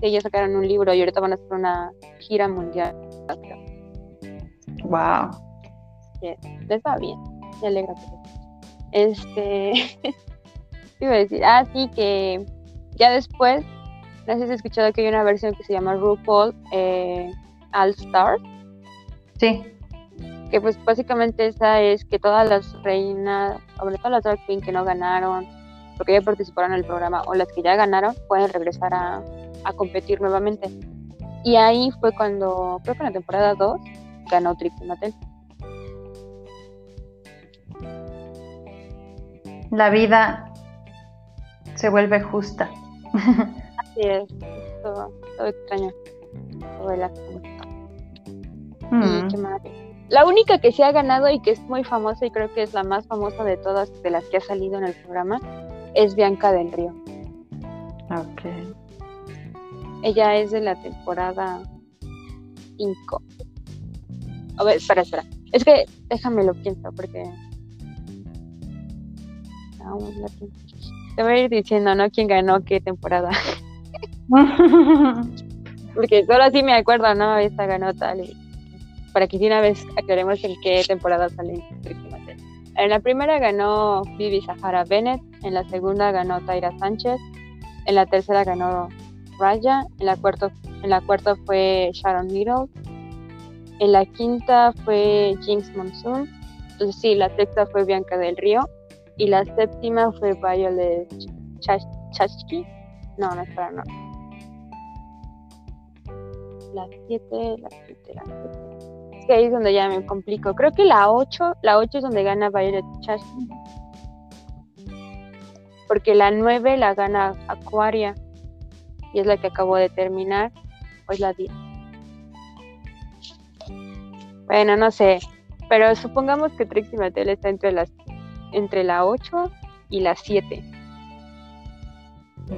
ya sacaron un libro y ahorita van a hacer una gira mundial. Wow. les va bien, me alegra. Este, iba a decir, ah, sí, que ya después, no sé si has escuchado que hay una versión que se llama RuPaul eh, All Stars. Sí. Que pues básicamente esa es que todas las reinas, sobre todo las drag queen que no ganaron, porque ya participaron en el programa, o las que ya ganaron, pueden regresar a, a competir nuevamente. Y ahí fue cuando, creo que en la temporada 2, ganó Trixie. La vida se vuelve justa. Así es, todo, todo extraño. Todo mm. La única que se ha ganado y que es muy famosa y creo que es la más famosa de todas de las que ha salido en el programa es Bianca del Río. Ok. Ella es de la temporada 5. A ver, espera, espera. Es que déjame lo pienso porque. Te voy a ir diciendo, ¿no? ¿Quién ganó qué temporada? porque solo así me acuerdo, ¿no? Esta ganó tal y para que de una vez aclaremos en qué temporada sale. En la primera ganó Vivi Sahara Bennett, en la segunda ganó Tyra Sánchez, en la tercera ganó Raya, en la cuarta, en la cuarta fue Sharon Needle, en la quinta fue Jinx Monsoon, entonces sí, la sexta fue Bianca del Río y la séptima fue Violet Chachki. No, no, espera, no. La siete, la siete, la siete. Es que ahí es donde ya me complico. Creo que la ocho, la ocho es donde gana Violet Chachki. Porque la nueve la gana Aquaria y es la que acabo de terminar, pues la 10. Bueno, no sé, pero supongamos que Trixie Mattel está entre las entre la 8 y la 7.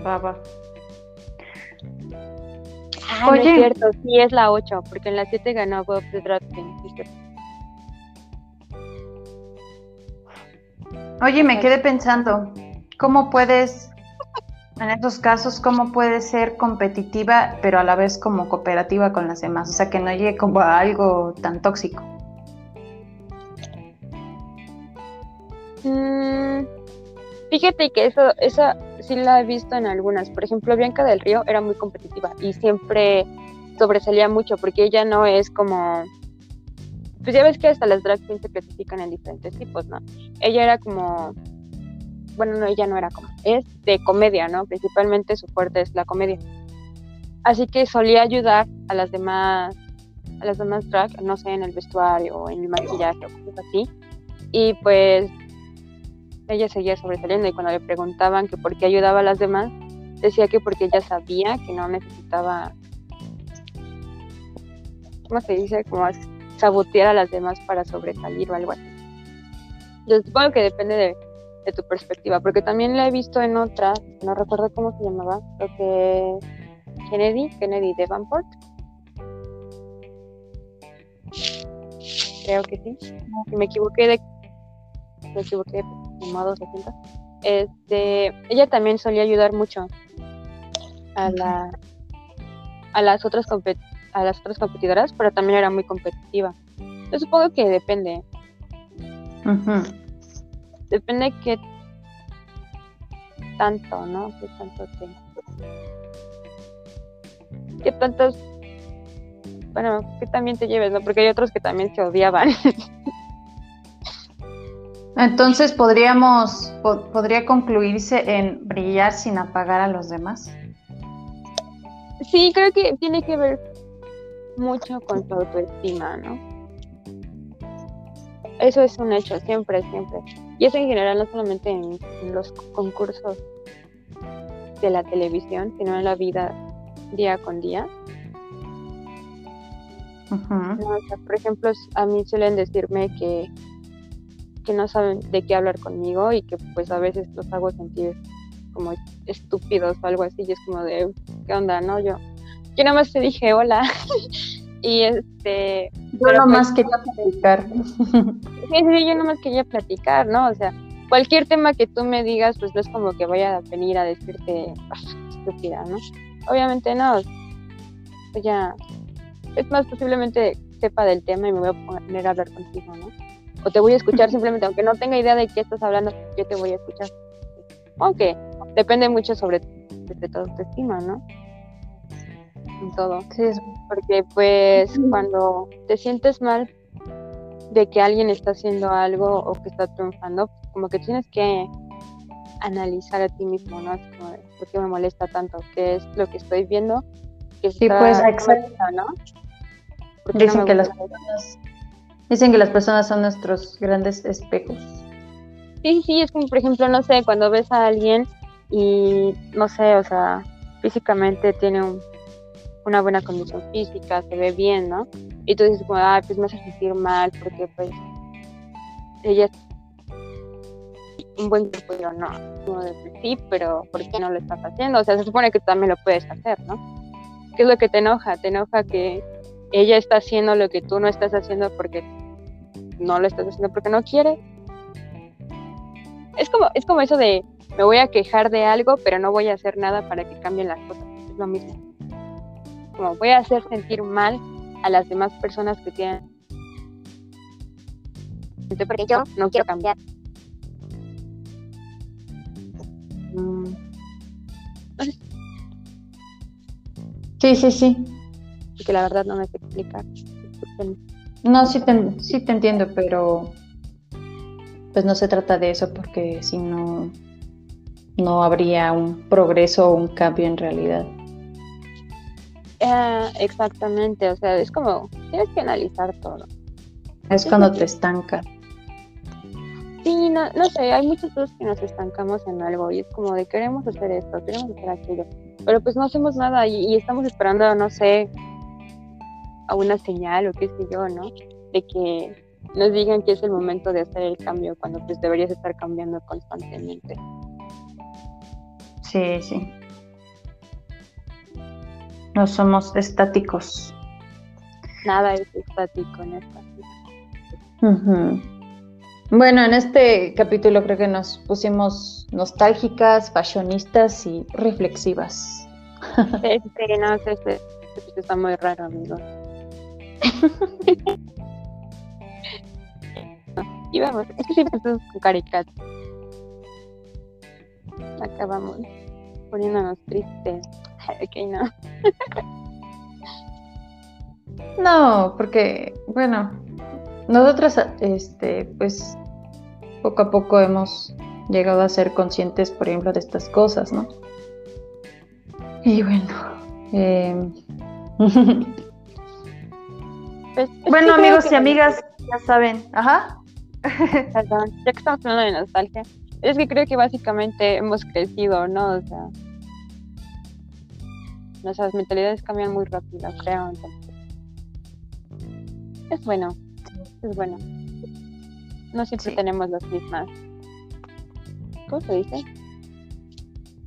Va, Ah, Oye. es cierto, sí es la 8, porque en la 7 ganó Bob the Drag Oye, me quedé pensando, ¿cómo puedes, en estos casos, cómo puedes ser competitiva, pero a la vez como cooperativa con las demás? O sea, que no llegue como a algo tan tóxico. Mm, fíjate que eso, esa sí la he visto en algunas. Por ejemplo, Bianca del Río era muy competitiva y siempre sobresalía mucho porque ella no es como pues ya ves que hasta las drag queens se clasifican en diferentes tipos, ¿no? Ella era como, bueno, no, ella no era como, es de comedia, ¿no? Principalmente su fuerte es la comedia. Así que solía ayudar a las demás, a las demás drag, no sé, en el vestuario o en el maquillaje o cosas así. Y pues ella seguía sobresaliendo y cuando le preguntaban que por qué ayudaba a las demás, decía que porque ella sabía que no necesitaba, ¿cómo se dice? Como sabotear a las demás para sobresalir o algo así. Yo supongo que depende de, tu perspectiva, porque también la he visto en otra, no recuerdo cómo se llamaba, creo que Kennedy, Kennedy Davenport. Creo que sí. Si me equivoqué de me equivoqué modo 60, este, ella también solía ayudar mucho a, la, a, las otras a las otras competidoras, pero también era muy competitiva. Yo supongo que depende. Depende qué tanto, ¿no? Qué tanto te... Qué tantos... Bueno, que también te lleves, ¿no? Porque hay otros que también se odiaban. Entonces podríamos, podría concluirse en brillar sin apagar a los demás. Sí, creo que tiene que ver mucho con tu autoestima, ¿no? Eso es un hecho, siempre, siempre. Y eso en general no solamente en, los concursos de la televisión, sino en la vida día con día. por ejemplo, a mí suelen decirme que que no saben de qué hablar conmigo y que pues a veces los hago sentir como estúpidos o algo así y es como de qué onda no yo yo nada más te dije hola y este yo nada más pues quería platicar. Sí, sí, yo nada más quería platicar no o sea cualquier tema que tú me digas pues no es como que vaya a venir a decirte estúpida no obviamente no. Pues ya es más posiblemente sepa del tema y me voy a poner a hablar contigo no o te voy a escuchar simplemente, aunque no tenga idea de qué estás hablando, yo te voy a escuchar. Aunque depende mucho sobre de tu autoestima, ¿no? En todo. Sí, porque pues cuando te sientes mal de que alguien está haciendo algo o que está triunfando, como que tienes que analizar a ti mismo, ¿no? como, ¿por qué me molesta tanto? ¿Qué es lo que estoy viendo? Que sí, pues, exacto. ¿no? Dicen que las personas Dicen que las personas son nuestros grandes espejos. Sí, sí, es como, por ejemplo, no sé, cuando ves a alguien y, no sé, o sea, físicamente tiene una buena condición física, se ve bien, ¿no? Y tú dices, como, ay, pues me hace sentir mal porque, pues, ella es un buen grupo, yo no. De, sí, pero ¿por qué no lo estás haciendo? O sea, se supone que tú también lo puedes hacer, ¿no? ¿Qué es lo que te enoja? Te enoja que ella está haciendo lo que tú no estás haciendo porque no lo estás haciendo porque no quiere. Es como, es como eso de me voy a quejar de algo, pero no voy a hacer nada para que cambien las cosas. Es lo mismo. Como voy a hacer sentir mal a las demás personas que tienen porque yo no quiero cambiar. Mm. Sí, sí, sí. Que la verdad no me sé explicar. No, sí te, sí te entiendo, pero pues no se trata de eso porque si no, no habría un progreso o un cambio en realidad. Ah, exactamente, o sea, es como, tienes que analizar todo. Es cuando te estanca. Sí, no, no sé, hay muchos veces que nos estancamos en algo y es como de queremos hacer esto, queremos hacer aquello, pero pues no hacemos nada y, y estamos esperando, no sé, a una señal o qué sé yo, ¿no? De que nos digan que es el momento de hacer el cambio cuando pues deberías estar cambiando constantemente. Sí, sí. No somos estáticos. Nada es estático en esta. Bueno, en este capítulo creo que nos pusimos nostálgicas, fashionistas y reflexivas. Sí, no, sí, está muy raro, amigos. y vamos, es que siempre estamos con caricatos. Acabamos poniéndonos tristes. Ok, no. No, porque, bueno, nosotras, este, pues, poco a poco hemos llegado a ser conscientes, por ejemplo, de estas cosas, ¿no? Y bueno, eh, Pues, bueno, amigos y amigas, ya saben, ajá. Perdón, ya que estamos hablando de nostalgia, es que creo que básicamente hemos crecido, ¿no? O sea, nuestras mentalidades cambian muy rápido, creo. Entonces, es bueno, es bueno. No siempre Sí. tenemos las mismas, ¿cómo se dice?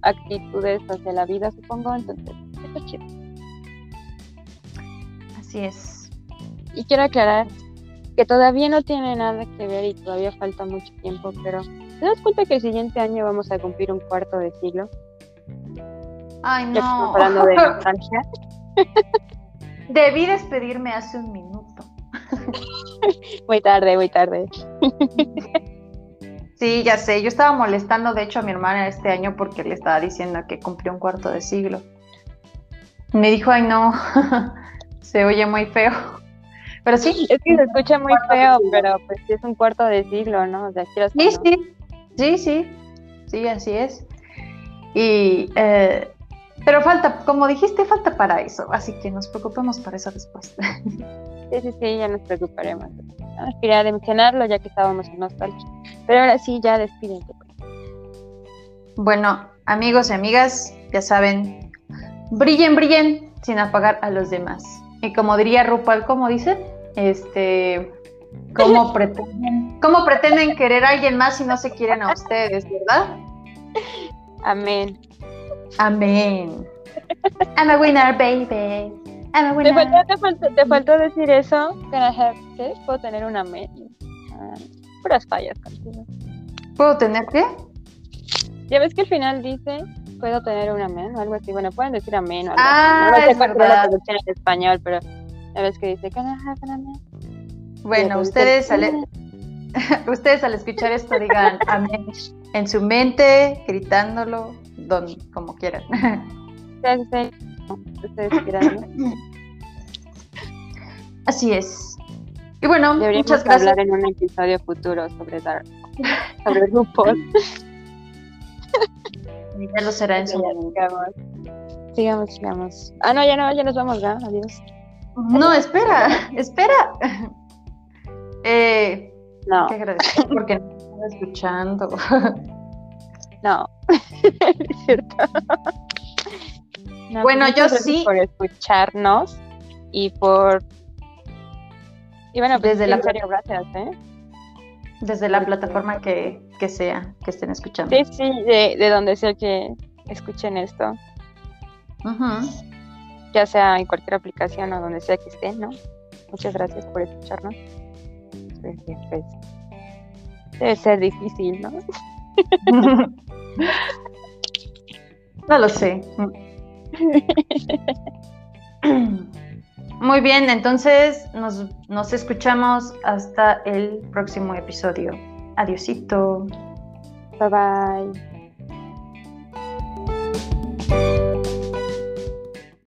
Actitudes hacia la vida, supongo. Entonces, está chido. Así es. Y quiero aclarar que todavía no tiene nada que ver y todavía falta mucho tiempo, pero ¿te das cuenta que el siguiente año vamos a cumplir un cuarto de siglo? Ay, no. hablando de nostalgia. Debí despedirme hace un minuto. Muy tarde, muy tarde. Sí, ya sé. Yo estaba molestando, de hecho, a mi hermana este año porque le estaba diciendo que cumplió un cuarto de siglo. Me dijo, ay, no, se oye muy feo. Pero sí, Es que se escucha muy feo, pero pues sí es un cuarto de siglo, ¿no? O sea, sí, sí, sí, sí, sí, así es. Y, eh, pero falta, como dijiste, falta para eso, así que nos preocupemos para eso después. Sí, sí, sí, ya nos preocuparemos. Quería de mencionarlo ya que estábamos en nostalgia. Pero ahora sí, ya despídete. Bueno, amigos y amigas, ya saben, brillen, brillen sin apagar a los demás. Y como diría Rupal, ¿cómo dice? Este, ¿cómo pretenden, ¿cómo pretenden querer a alguien más si no se quieren a ustedes, verdad? Amén. Amén. I'm a winner, baby. I'm a Te winner. faltó, te faltó, te faltó decir eso. Can I have? ¿Puedo tener un amén? Ah, puras fallas contigo. ¿Puedo tener qué? Ya ves que al final dice, puedo tener un amén o algo así. Bueno, pueden decir amén o algo Ah, así. No sé es cuál fue la traducción en español, pero ya ves que dice, can I have an amén? Bueno, ustedes al, ustedes al escuchar esto digan amén en su mente, gritándolo, don, como quieran. Así es. Y bueno, Deberíamos muchas gracias. hablar en un episodio futuro sobre Dark, sobre grupos. Ya lo será en su Ya, momento. sigamos. Sigamos. Ah, no, ya no, ya nos vamos, ¿no? Adiós. No, espera, espera. Eh, No, te agradezco porque no estaba escuchando. No. es cierto. No, Bueno, pues yo sí- Por escucharnos y por. Y bueno, pues Desde la- gracias, ¿eh? Desde la plataforma que, que sea, que estén escuchando. Sí, sí, de, de donde sea que escuchen esto, ya sea en cualquier aplicación o donde sea que estén, ¿no? Muchas gracias por escucharnos. Pues, pues, debe ser difícil, ¿no? No lo sé. Muy bien, entonces nos, nos escuchamos hasta el próximo episodio. Adiosito. Bye bye.